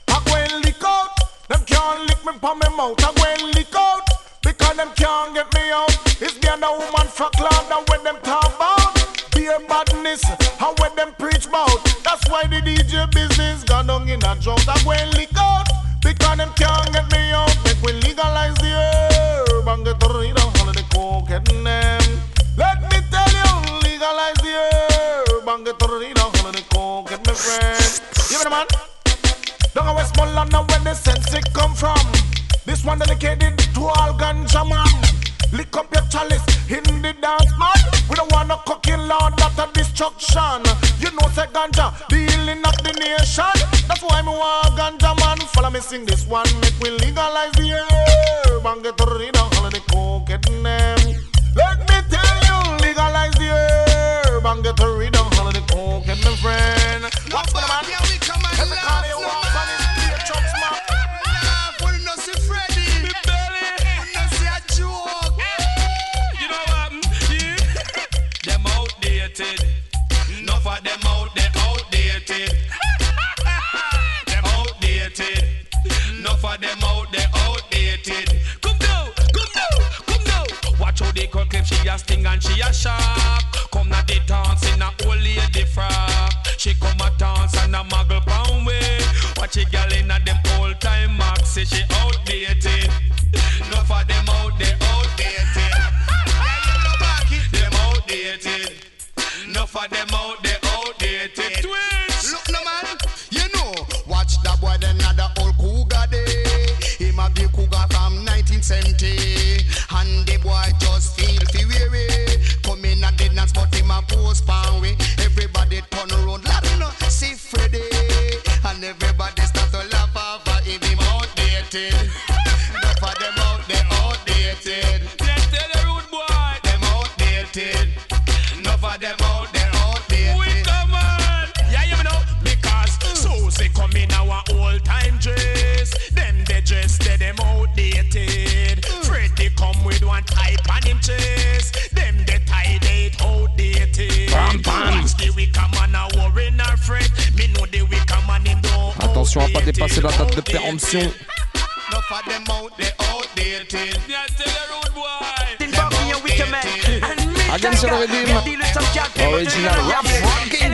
I go and lick out. Them can't lick me from my mouth. I go and lick out because them can't get me out. It's the woman from cloud and when them talk about beer badness and when them preach about. That's why the DJ business gone down in a drought. I go and lick out because them can't get me out. Make we legalize the herb and get rid of all of the cocaine them. Let me tell you, legalize the herb and get rid of all of the cocaine, my friend. Give me the man. Look at Westmoreland now where the sense it come from. This one dedicated to all ganja man. Lick up your chalice in the dance man. We don't wanna cooking lord after destruction. You know say ganja, dealing of the nation. That's why me want ganja man. Follow me sing this one, make we legalize the herb and get rid of all of the cocaine. Let me tell you, legalize the herb and get rid of all of the cocaine, friend. She a sting and she a shark. Come now they dance in a old lady frock. She come a dance and a muggle pound way. Watch a girl in a them old time max say she outdated. Enough of them out there outdated. them outdated. Enough of them out there outdated. Twins. Look no man, you know, watch that boy then another old cougar day. Him a big cougar from 1970. But him Attention à pas dépasser la date de péremption. Enough of them out there outdated. Yeah, tell the rude boy. Them outdated. Against the Redeem. Original rap fucking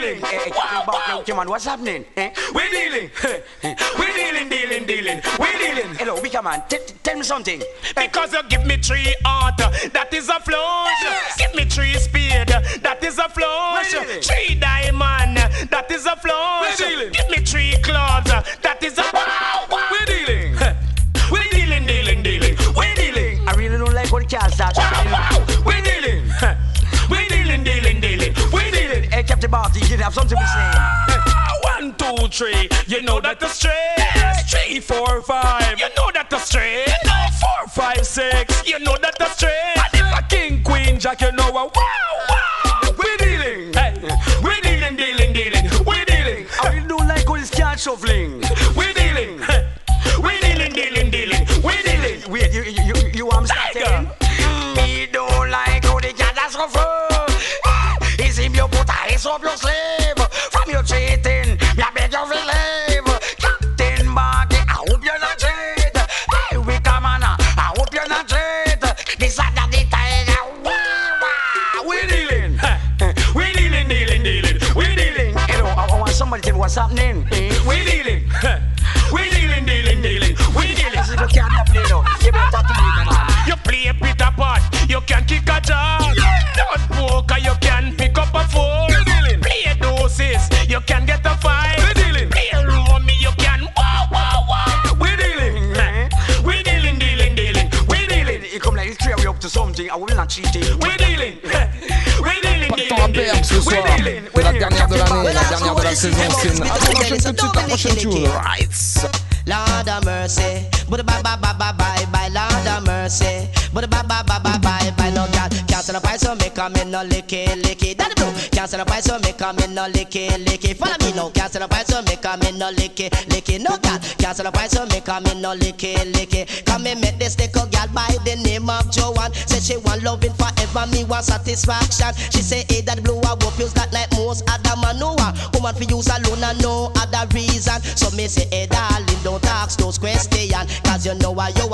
We dealing. Wow, eh, eh, wow. Come on, what's happening? Eh? We dealing. Eh, we dealing, dealing, dealing. We dealing. Hello, Wicker Man, t- tell me something. Because you give me three art, that is a flush. Give me three speed, that is a flush. Three diamond, that is a flush. Give me three claws, that is a wow, wow. We dealing. We dealing, dealing, dealing. We dealing. I really don't like what cat starts. We Hey, Captain you have something to say. One, two, three. You know that the straight. Three, four, five. You know that the straight. Four, five, six. You know that the straight. And if a king, queen, jack, you know a wow, wow. We dealing. Hey, we dealing, dealing, dealing. We dealing. I really don't like how this cat shuffling. We dealing. Hey, We dealing, dealing, dealing. We dealing. Wait, you, you, you, you want me to start Tiger. saying? Mm. Me don't like how the cat a shuffle. Is him ice up your sleeve? From your cheating, me I beg you to leave. Captain Barkey, I hope you're not cheat. Hey, Wicker Man, I hope you're not cheat. This that, the tiger. Wah, wah. We dealing. Hey, We dealing, dealing, dealing. We dealing. Hello, I, I want somebody to tell me what's happening. Eh? Soir. C'est la dernière de l'année, la dernière de la saison. C'est une... Attends, on enchaîne tout de suite la prochaine tune. Right. Lord have mercy, but bye bye bye bye bye bye. Lord have mercy, but bye bye bye bye bye bye. No girl, cancel the price so me come in no licky licky. Cancel the price so me come in no licky licky. Follow me now, cancel the price so me come in no licky licky. No girl, cancel the price so me come in no licky licky. Come and meet this little girl by the name of Joanne. Say she want loving forever, me want satisfaction. She say, hey, that blue I hope you's got like most other man her. Woman for use alone and no other reason. So me say, hey, darling, don't ask those questions. Cause you know why you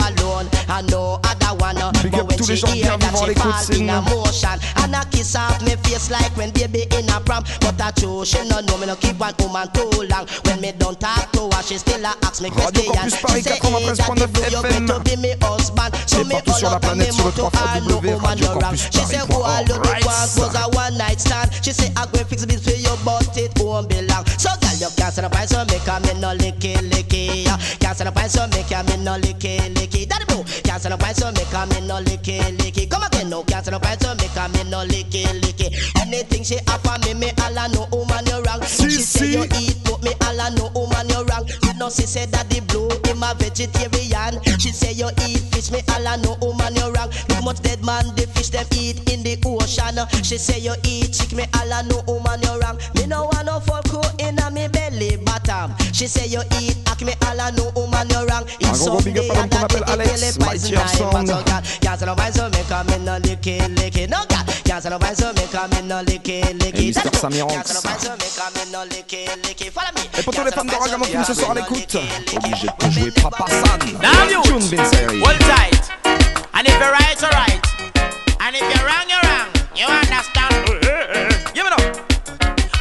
les she hear that she fall in a motion And I kiss off me face like when baby in a pram But I true, she no know me no keep one woman too long. When me don't talk to her, she still a ask me question. She say, hey, 93.9 that you you FM. better be me husband? So me all up planète me sur le mouth to her, no woman you wrong She say, who all you? do once was a one night stand. She say, I go fix this for you but it won't be long. So girl, you can't stand up so make a me no licky licky Can't stand up so make a me no licky licky Can't stand up so make a me no licky licky. Come again no, can't stand up so make a me no licky licky. Anything she offer me, me all I know woman you wrong. She say you eat but me all I know woman you wrong. You know she say that the blue him a vegetarian. She say you eat fish me all I know woman you wrong. Look much dead man the fish them eat in the ocean. She say you eat chick me all I know woman you wrong. Me no She say you eat hack me all I know woman wrong big up appelle Alex, Mighty of Sound. Can't no so me come in no licky licky No God Can't say no mind so me come in no licky licky Et Mr. That's Sammy Can't Ranks. say no mind so me come in no licky licky Follow me Et pour tous les fans de Ragamuffin ce soir à l'écoute, obligé de jouer Papa San. Now you. Hold tight. And if you're right, you're right. And if you're wrong, you're wrong. You understand?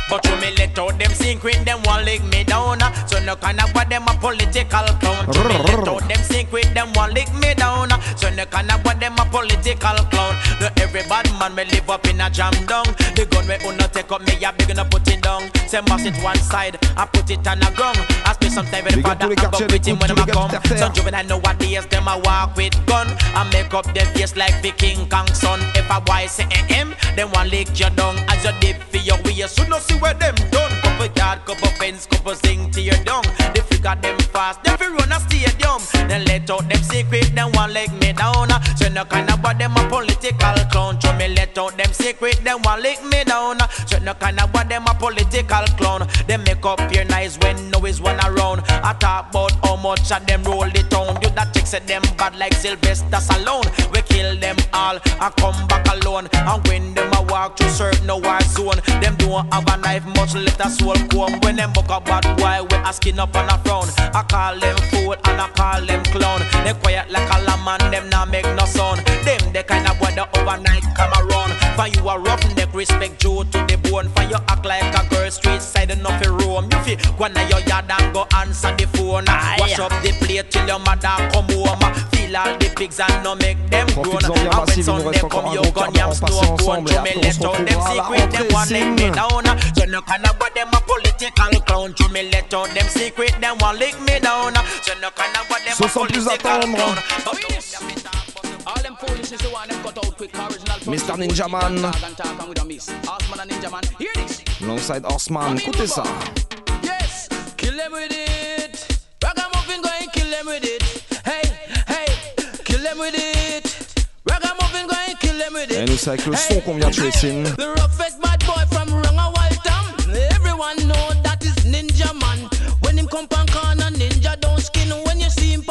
Me. But you me let out them secret, them one lick me down. Uh. So no kind of what them a political clown. You me let out them secret, them one lick me down. Uh. So no kind of what them a political clown. No every bad man me live up in a jam down. The gun we uno take up me, a big gonna put it down. Say mash it one side, I put it on the ground. I spend some time with the father, I go with him when I'm a come. Some juvenile nowadays them a walk with gun. I make up their face like the King Kong son. If a boy say eh him, then one lick you down. As you dip for your waist, you no see where them done. Couple yard, couple fence, couple sing to your down. They figure them fast, they fi run a stadium. Then let out them secret, then one leg me down. So no kind of what them a political clown. Me let out them secret, then one lick me down. No kind of what them a political clown. They make up your nice when no is one around. I talk about how much of them roll the town. You that chick said them bad like Sylvester Stallone. We kill them all, I come back alone. And when them a walk through certain war zone, them don't have a knife, much let a soul come. When them buck a bad boy, we asking up on a frown. I call them fool and I call them clown. They quiet like a lamb and them not make no sound. Them the kind of boy that overnight come around. For you a rough neck, respect you to the bone. For you act like a girl street side enough in roam. You feel go na your yard and go answer the phone. Wash up the plate till your mother come home. Feel all the pigs and no make them grown. And when massive, il nous Sunday reste encore come, you gun yam d'heure passé snow cone. To me après on se let out them retrouvera à la secret, them rentrée one lick me down. So no kind of but them a political clown. To me let out them secret, them one lick me down. So no kind of but them a sans plus political attendre. clown. Mr. Ninja Man. talk and talk and with a miss. Osman and Ninja Man, hear this. Alongside Horseman, écoutez ça. Yes, kill them with it. Ragamuffin go and kill them with it. Hey, hey, kill them with it. Ragamuffin go and kill them with Et nous c'est avec le son qu'on vient de tuer Sim. The roughest bad boy from Ranga Waltham. Everyone know that is Ninja Man. When him come pan corner, Ninja don't skin. When you see him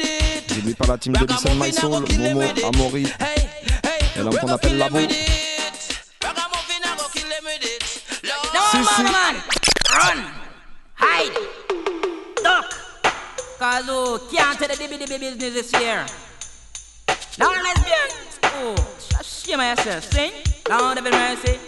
it. N'oublie pas la team de Listen My Soul, Momo, Amaury. Et l'homme qu'on appelle Labo. No, Si, man, si. Run. Hide. Duck. Cause oh, can't tell the dibby dibby business this year. Now lesbian. Oh, sh- shame myself. Sing. Now the mercy.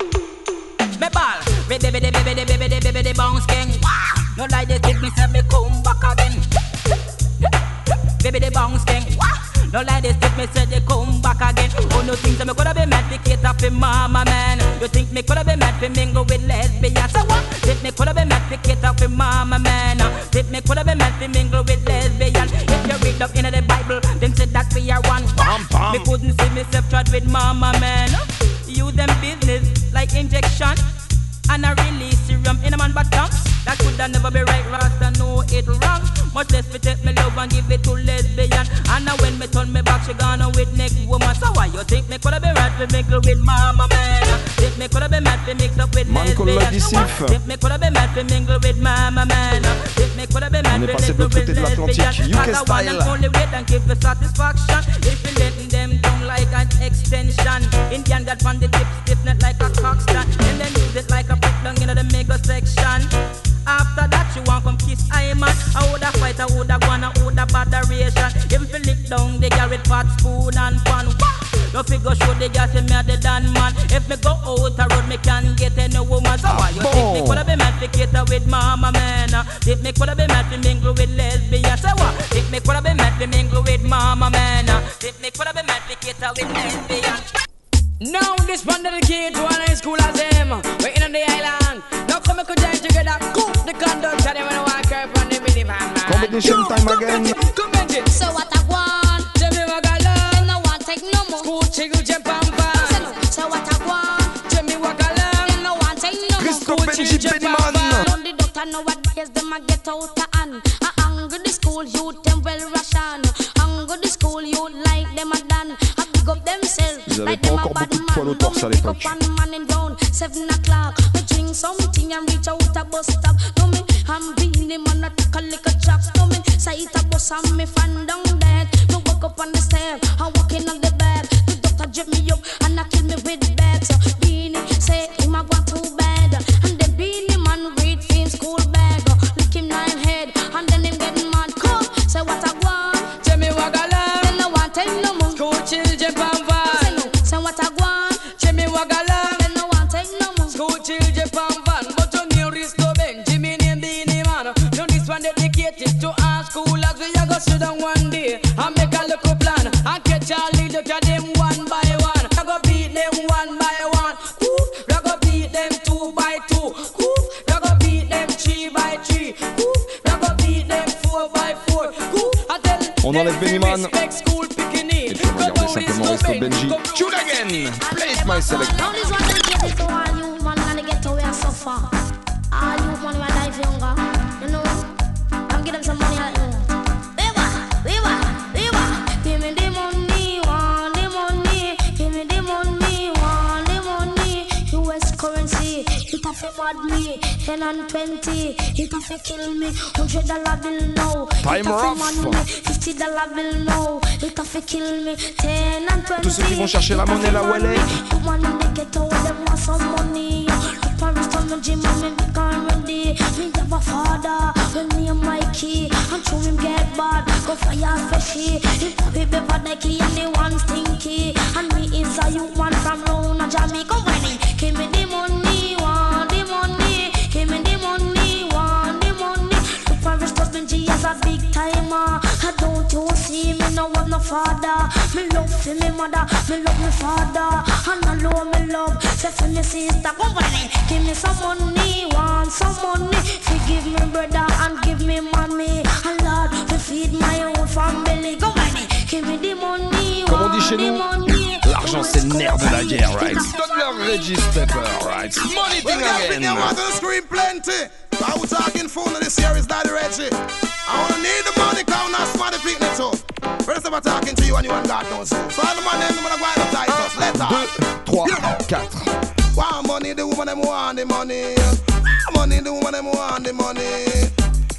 Only wait and give the satisfaction If you letting them down like an extension Indian got from the tip stiff net like a cock stand And then use it like a put down in the mega section after that, you want come kiss I man. I woulda fight, I woulda I woulda botheration. If you lick down the with fat spoon and pan. Wah! No figure show the girl say me a the dan man. If me go out a road, me can get any woman. So why you uh, think me coulda be mad to cater with mama man? Think me coulda be mad to mingle with lesbians? So what? Think me coulda be mad to mingle with mama man? Uh, think me coulda be mad to cater with lesbians? Now this one dedicated to an high school as him. We're in on the island. Now come and join together. Cook the conduct and them when I walk up on the minivan. man. Competition Yo, time come again. Benji, Come Benji. So what I a get out of hand. I hungry the school youth them well ration. Hungry the school youth like them a done. I big up themselves. Ils avaient like pas them a encore bad beaucoup de poils au torse à l'époque. One man in down, seven o'clock. We drink something and reach out a bus stop. No me, I'm being the man that take a liquor chops. No me, it a bus and me fan down dead. Me walk up on the stairs, I walk in on the bed. The doctor drip me up On enlève Bennyman. Et puis on va garder simplement Resto Benji. Tune again. Play it my select. 10 and 20. You can fi kill me. 100 dollar bill now. Time rough. 50 dollar bill now. You can kill me. 10 and 20. Tous ceux qui vont chercher la monnaie là où elle est. The money. The parents the gym, me. Me have a father, me him get bad, go fire freshy. Him and he stinky. And me is a from Rona, Jamaica, winning. A big timer. I don't you see me no have no father. Me love for me mother, me love me father. And I love me love, say for me sister. Come on, eh, give me some money, want some money. Forgive me brother and give me mommy. And Lord, to feed my own family. Come on, eh, give me the money, Comme on dit want the nous, money. l'argent c'est le nerf de la guerre, right? Donne-leur Reggie Stepper, right? Money Well, thing girl, pick your again. mother scream plenty. I was talking phone of this year is Daddy Reggie. I wanna need the money, count not somebody pick me too. First of all, talking to you and you ain't got no soul. So all the money, I'm gonna go out of titles. Let's talk. 3, 4. Want money, the woman them want the money. Money, the woman them want the money.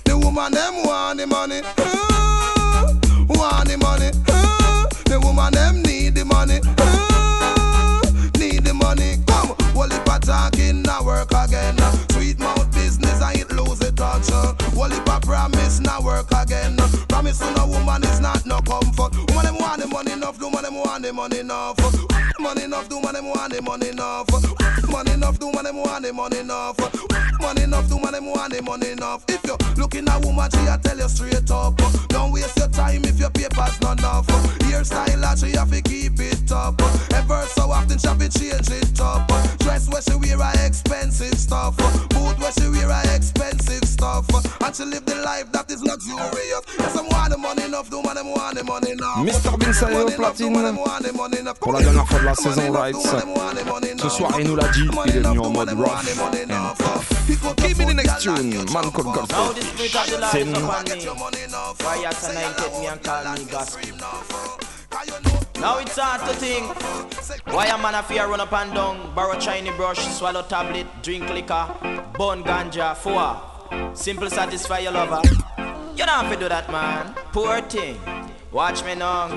The woman them want the money. Uh, want the money. Uh, the woman them need the money. Uh, need the money. Come, well if I talking, now work again. Sweet mouth business, I ain't lose it touch. Well if I promise, now work again. Promise to no woman is not no comfort. Woman them want the money enough, woman them want the money enough. Money enough, do them want the money enough. Money enough, do them want the money enough. Money enough, do them want the money enough. If you're looking at woman, she a tell you straight up. Don't waste your time if your paper's not enough. Hairstyle that uh, she have to keep it up. Ever so often she have to change it up. Dress where she wear a expensive stuff. Boot where she wear a expensive stuff. And she live the life that is luxurious. Yes, I'm want the money enough, do man them want the money enough. Mr. Vincent est au platine pour la dernière fois la saison Rights. Ce soir, il nous l'a dit, il est venu en mode rough and tough. Give me the next tune, man called Now Gospel. the spirit of the Lord Sin. is upon me. Fire anointed me and called me gospel. Now it's hard to think Why a man a fear run up and down Borrow shiny brush, swallow tablet Drink liquor, burn ganja For simple satisfy your lover You don't have to do that man Poor thing Watch me now.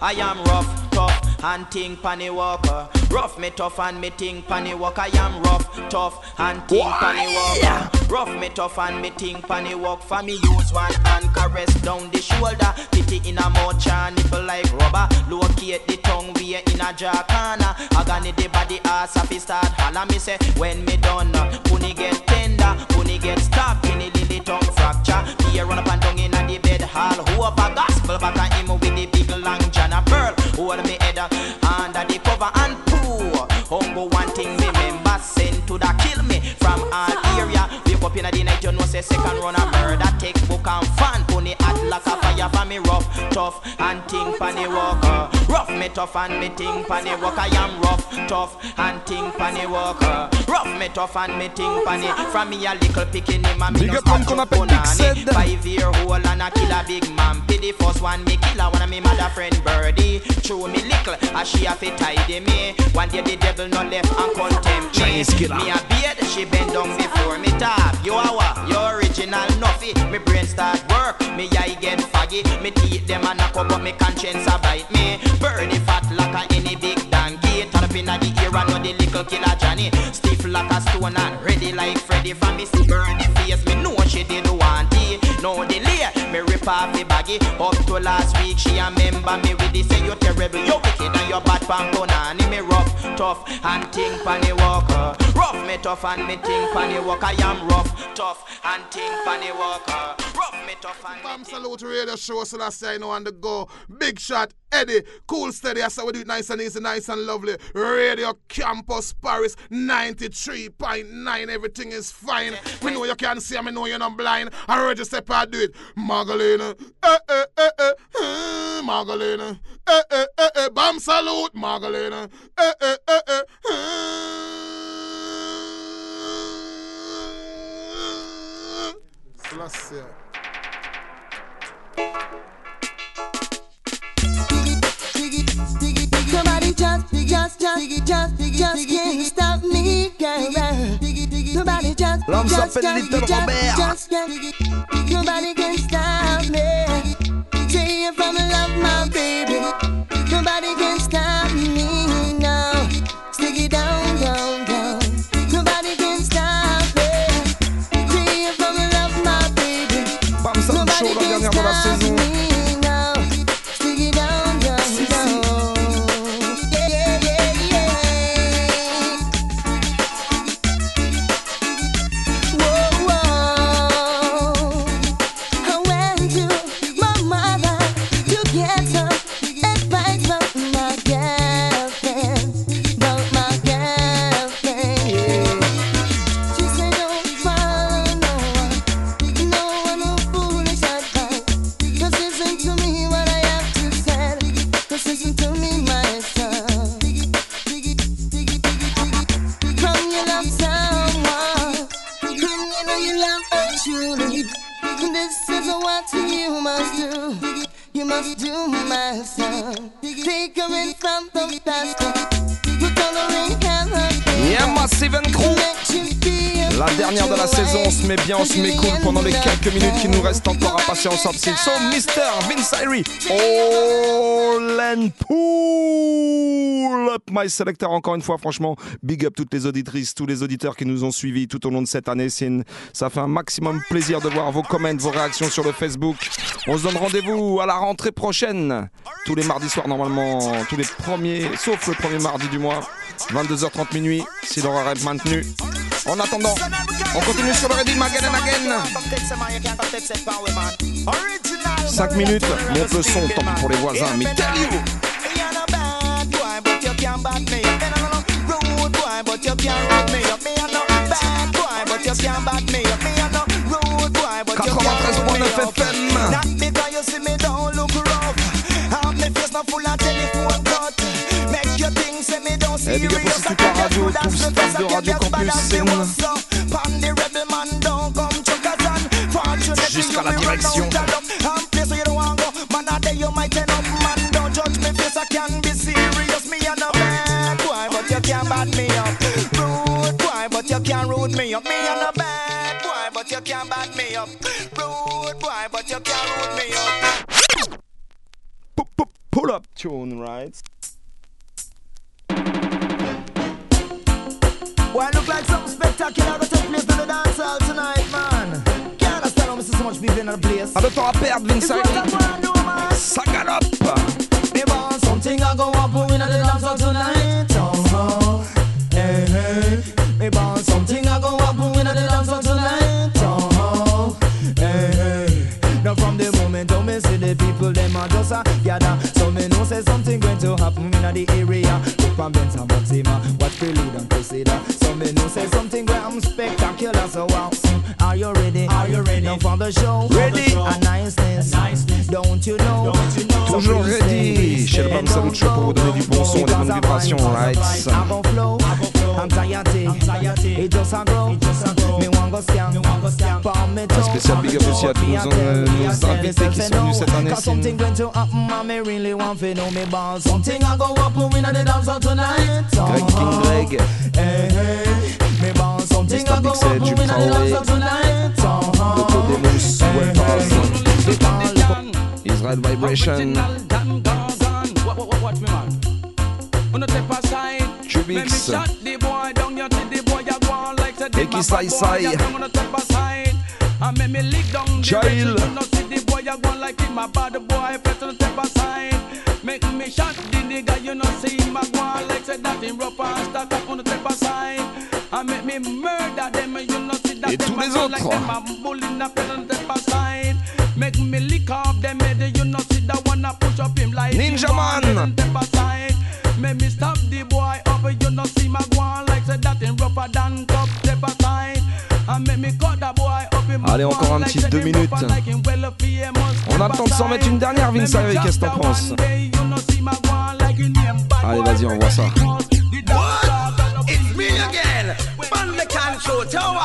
I am rough, tough and think panny walker. Rough me tough and me think panny walk I am rough, tough and think panny walker. Rough me tough and me think panny walk. For me use one hand caress down the shoulder. Titty in a mouth and nipple like rubber. Locate the tongue we in a jaw corner. Agony the body ass up start. Holla Me say when me done uh, Puni get tender, get stuck In the lily tongue fracture. Here run up and down in a the bed hall. Who up a gospel back at him with the big long John a pearl? Hold me head under the cover and pour Humble one thing me member send to the kill me From all area. Wake up in the night you know say second run a murder. Take book and fan Pony hot like a fire for me. Rough Tough and think walker Rough me tough and me think panny walk I am rough, tough and think panny walker Rough me tough and me think panny From me a little picking him and me Big no start to punani. Five year old and a kill a big man. Be the first one me kill a one of me mother friend birdie. True me little as she a fit tidy me. One day the devil no left and contempt me. Me a beard she bend down before me top. You a what? You original nuffy. Me brain start work Me eye get foggy. Me teeth them a knock up but me conscience a bite me. Burn it fat like a any big donkey. Turn up inna the ear and know the little killer Johnny. Stiff like a stone and ready like Freddy From me see burn the face me know she did want it No delay me rip off the baggy Up to last week she a member me with the say you terrible You wicked and you bad pan punani Me rough, tough and think panny walker Rough me tough and me think panny walker I am rough, tough and think panny walker Rough me tough and Bam Salute Radio Show, so that's I know on the go. Big shot, Eddie, cool steady. I said we do it nice and easy, nice and lovely. Radio Campus Paris 93.9. Everything is fine. We know you can't see, me know you're not blind. I heard step do it. Magdalena, eh, eh, eh, eh, eh, Magdalena, eh, eh, eh, eh, Bam Salute, Magdalena, eh, eh, eh, eh, eh. Selassie. Somebody just, just, just, just, just can't stop me, girl. Nobody just, L'homme just, just, just, Robert. just, just, nobody can stop me. Say if I'm love, my baby. Nobody can stop me now. Stick it down, down, down. Nobody can stop me. Say if I'm love, my baby. Bam Salut Show, la dernière de la saison. Me love truly. This is what you must do. You must do, my son. Take her in from the past. Put on the ring and her Yeah, Massive and Crew. La dernière de la saison, on se met bien, on se met cool pendant les quelques minutes qui nous restent encore à passer ensemble. C'est so Mr. Vince Irie. All and up my selector. Encore une fois, franchement, big up toutes les auditrices, tous les auditeurs qui nous ont suivis tout au long de cette année. Une- Ça fait un maximum plaisir de voir vos comments, vos réactions sur le Facebook. On se donne rendez-vous à la rentrée prochaine. Tous les mardis soirs, normalement, tous les premiers, sauf le premier mardi du mois. 22h30 minuit, si l'horaire est maintenu. En attendant, on continue sur le Redim again and again. 5 minutes, monte le son, tant pis pour les voisins, mais tell you! Et eh, big up aussi radio, tout le staff de Radio Campus Seine. Pan the rebel man don't come chuck a son. Fortunately, Jusqu'à la direction. out of luck. And place where you don't want go. Man, a day you might end up. Man, don't judge me face. I can be serious. Me a no bad boy, but you can't bad me up. Rude boy, but you can't rude me up. Me a no bad boy, but you can't bad me up. Rude boy, but you can't rude me up. Pull up tune, right? Boy, look like something spectacular that take place in the dance hall tonight, man. Can't understand how see so much people in the place. Pas de temps à perdre, Vince It's what I wanna do, man. Ça galope. Me want something I go up in the dance hall tonight. Oh, hey, hey. Me want something I go up in the dance hall tonight. Oh, hey, hey. Now from the moment how me see the people, them a just a gather. So me know say something going to happen in the area. Prelude and. So me know say something going spectacular. So wow, are you ready? Are you ready? Now for the show. Ready? A niceness. Don't you know? So Toujours ready. Chez le Bam Salut Show pour vous donner du bon son et des bonnes vibrations, right? Anxiety, it just a grow. Me want go scam, palm me Un spécial big up aussi à tous nos, euh, invités qui sont venus cette année. Something going to happen, and me really want to know me boss. Something I go up in the dance tonight. Greg King Greg. Hey, hey, me boss. Something. I go up the dance Israel Vibration, watch me, man? On the step aside. Make me shot the boy down, you see the boy, you go on like the Eki bad Sai Sai. you down on the step aside. And make me lick down the Jail. rest, you know see the boy, you go on like him, a bad boy, press on the step aside. Make me shot the nigga, you know see a like say that him rough and stack up on the aside. And make me murder them, you know see that Et them tous les go like autres. them a bullying up on the aside. Make me lick off them eh, head, you know see that one a push up him like Ninja Man. them step aside. Make me stop the boy up, you know see my go on like say that him rougher than top step aside. And make me cut the boy up him Allez, encore un petit deux minutes. On a le temps de s'en mettre une dernière, Vince Harry, qu'est-ce que t'en penses Allez, vas-y, on voit ça. It's me again, on the control tower.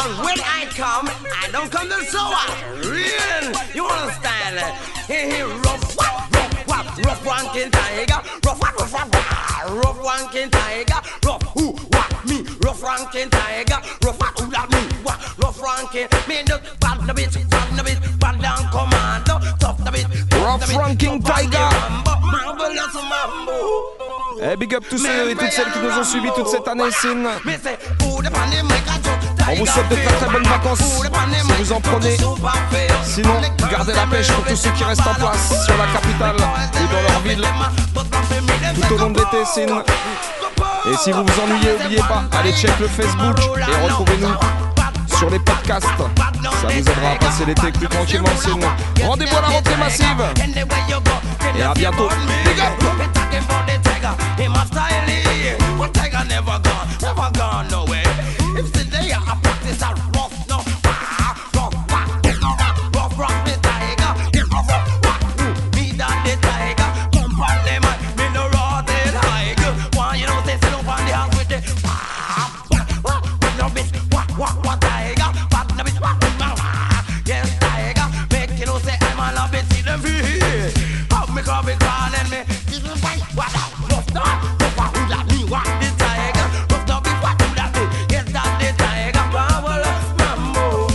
And when I come, I don't come to sour. Real, you understand? Rough ranking tiger, rough, rough, wap, wap, rough ranking tiger, rough, who, wap, me, rough ranking tiger, rough, wap, who, that me, wap, rough ranking, me, look, bad the bit, bad the bit, bad down commando, tough the bit, tough the bit, Ranking Tiger. mambo. Eh, big up tous ceux et toutes celles qui nous ont suivis toute cette année, Sin. On vous souhaite de très très bonnes vacances. Si vous en prenez. Sinon, gardez la pêche pour tous ceux qui restent en place sur la ou dans leur ville tout au long de l'été, Sin. Et si vous vous ennuyez, n'oubliez pas, allez check le Facebook et retrouvez-nous sur les podcasts. Ça vous aidera à passer l'été plus tranquillement, Sin. Rendez-vous à la rentrée massive. Et à bientôt. me calling me. This is why what I must not. Papa that what the tiger. Be what that me. Yes, that the tiger power. Mambo.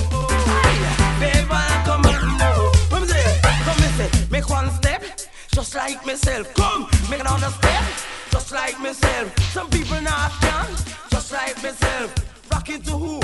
Baby, come on, no. Come say, come me say, make one step, just like myself. Come, make another step, just like myself. Some people not can, just like myself. Rocking to who?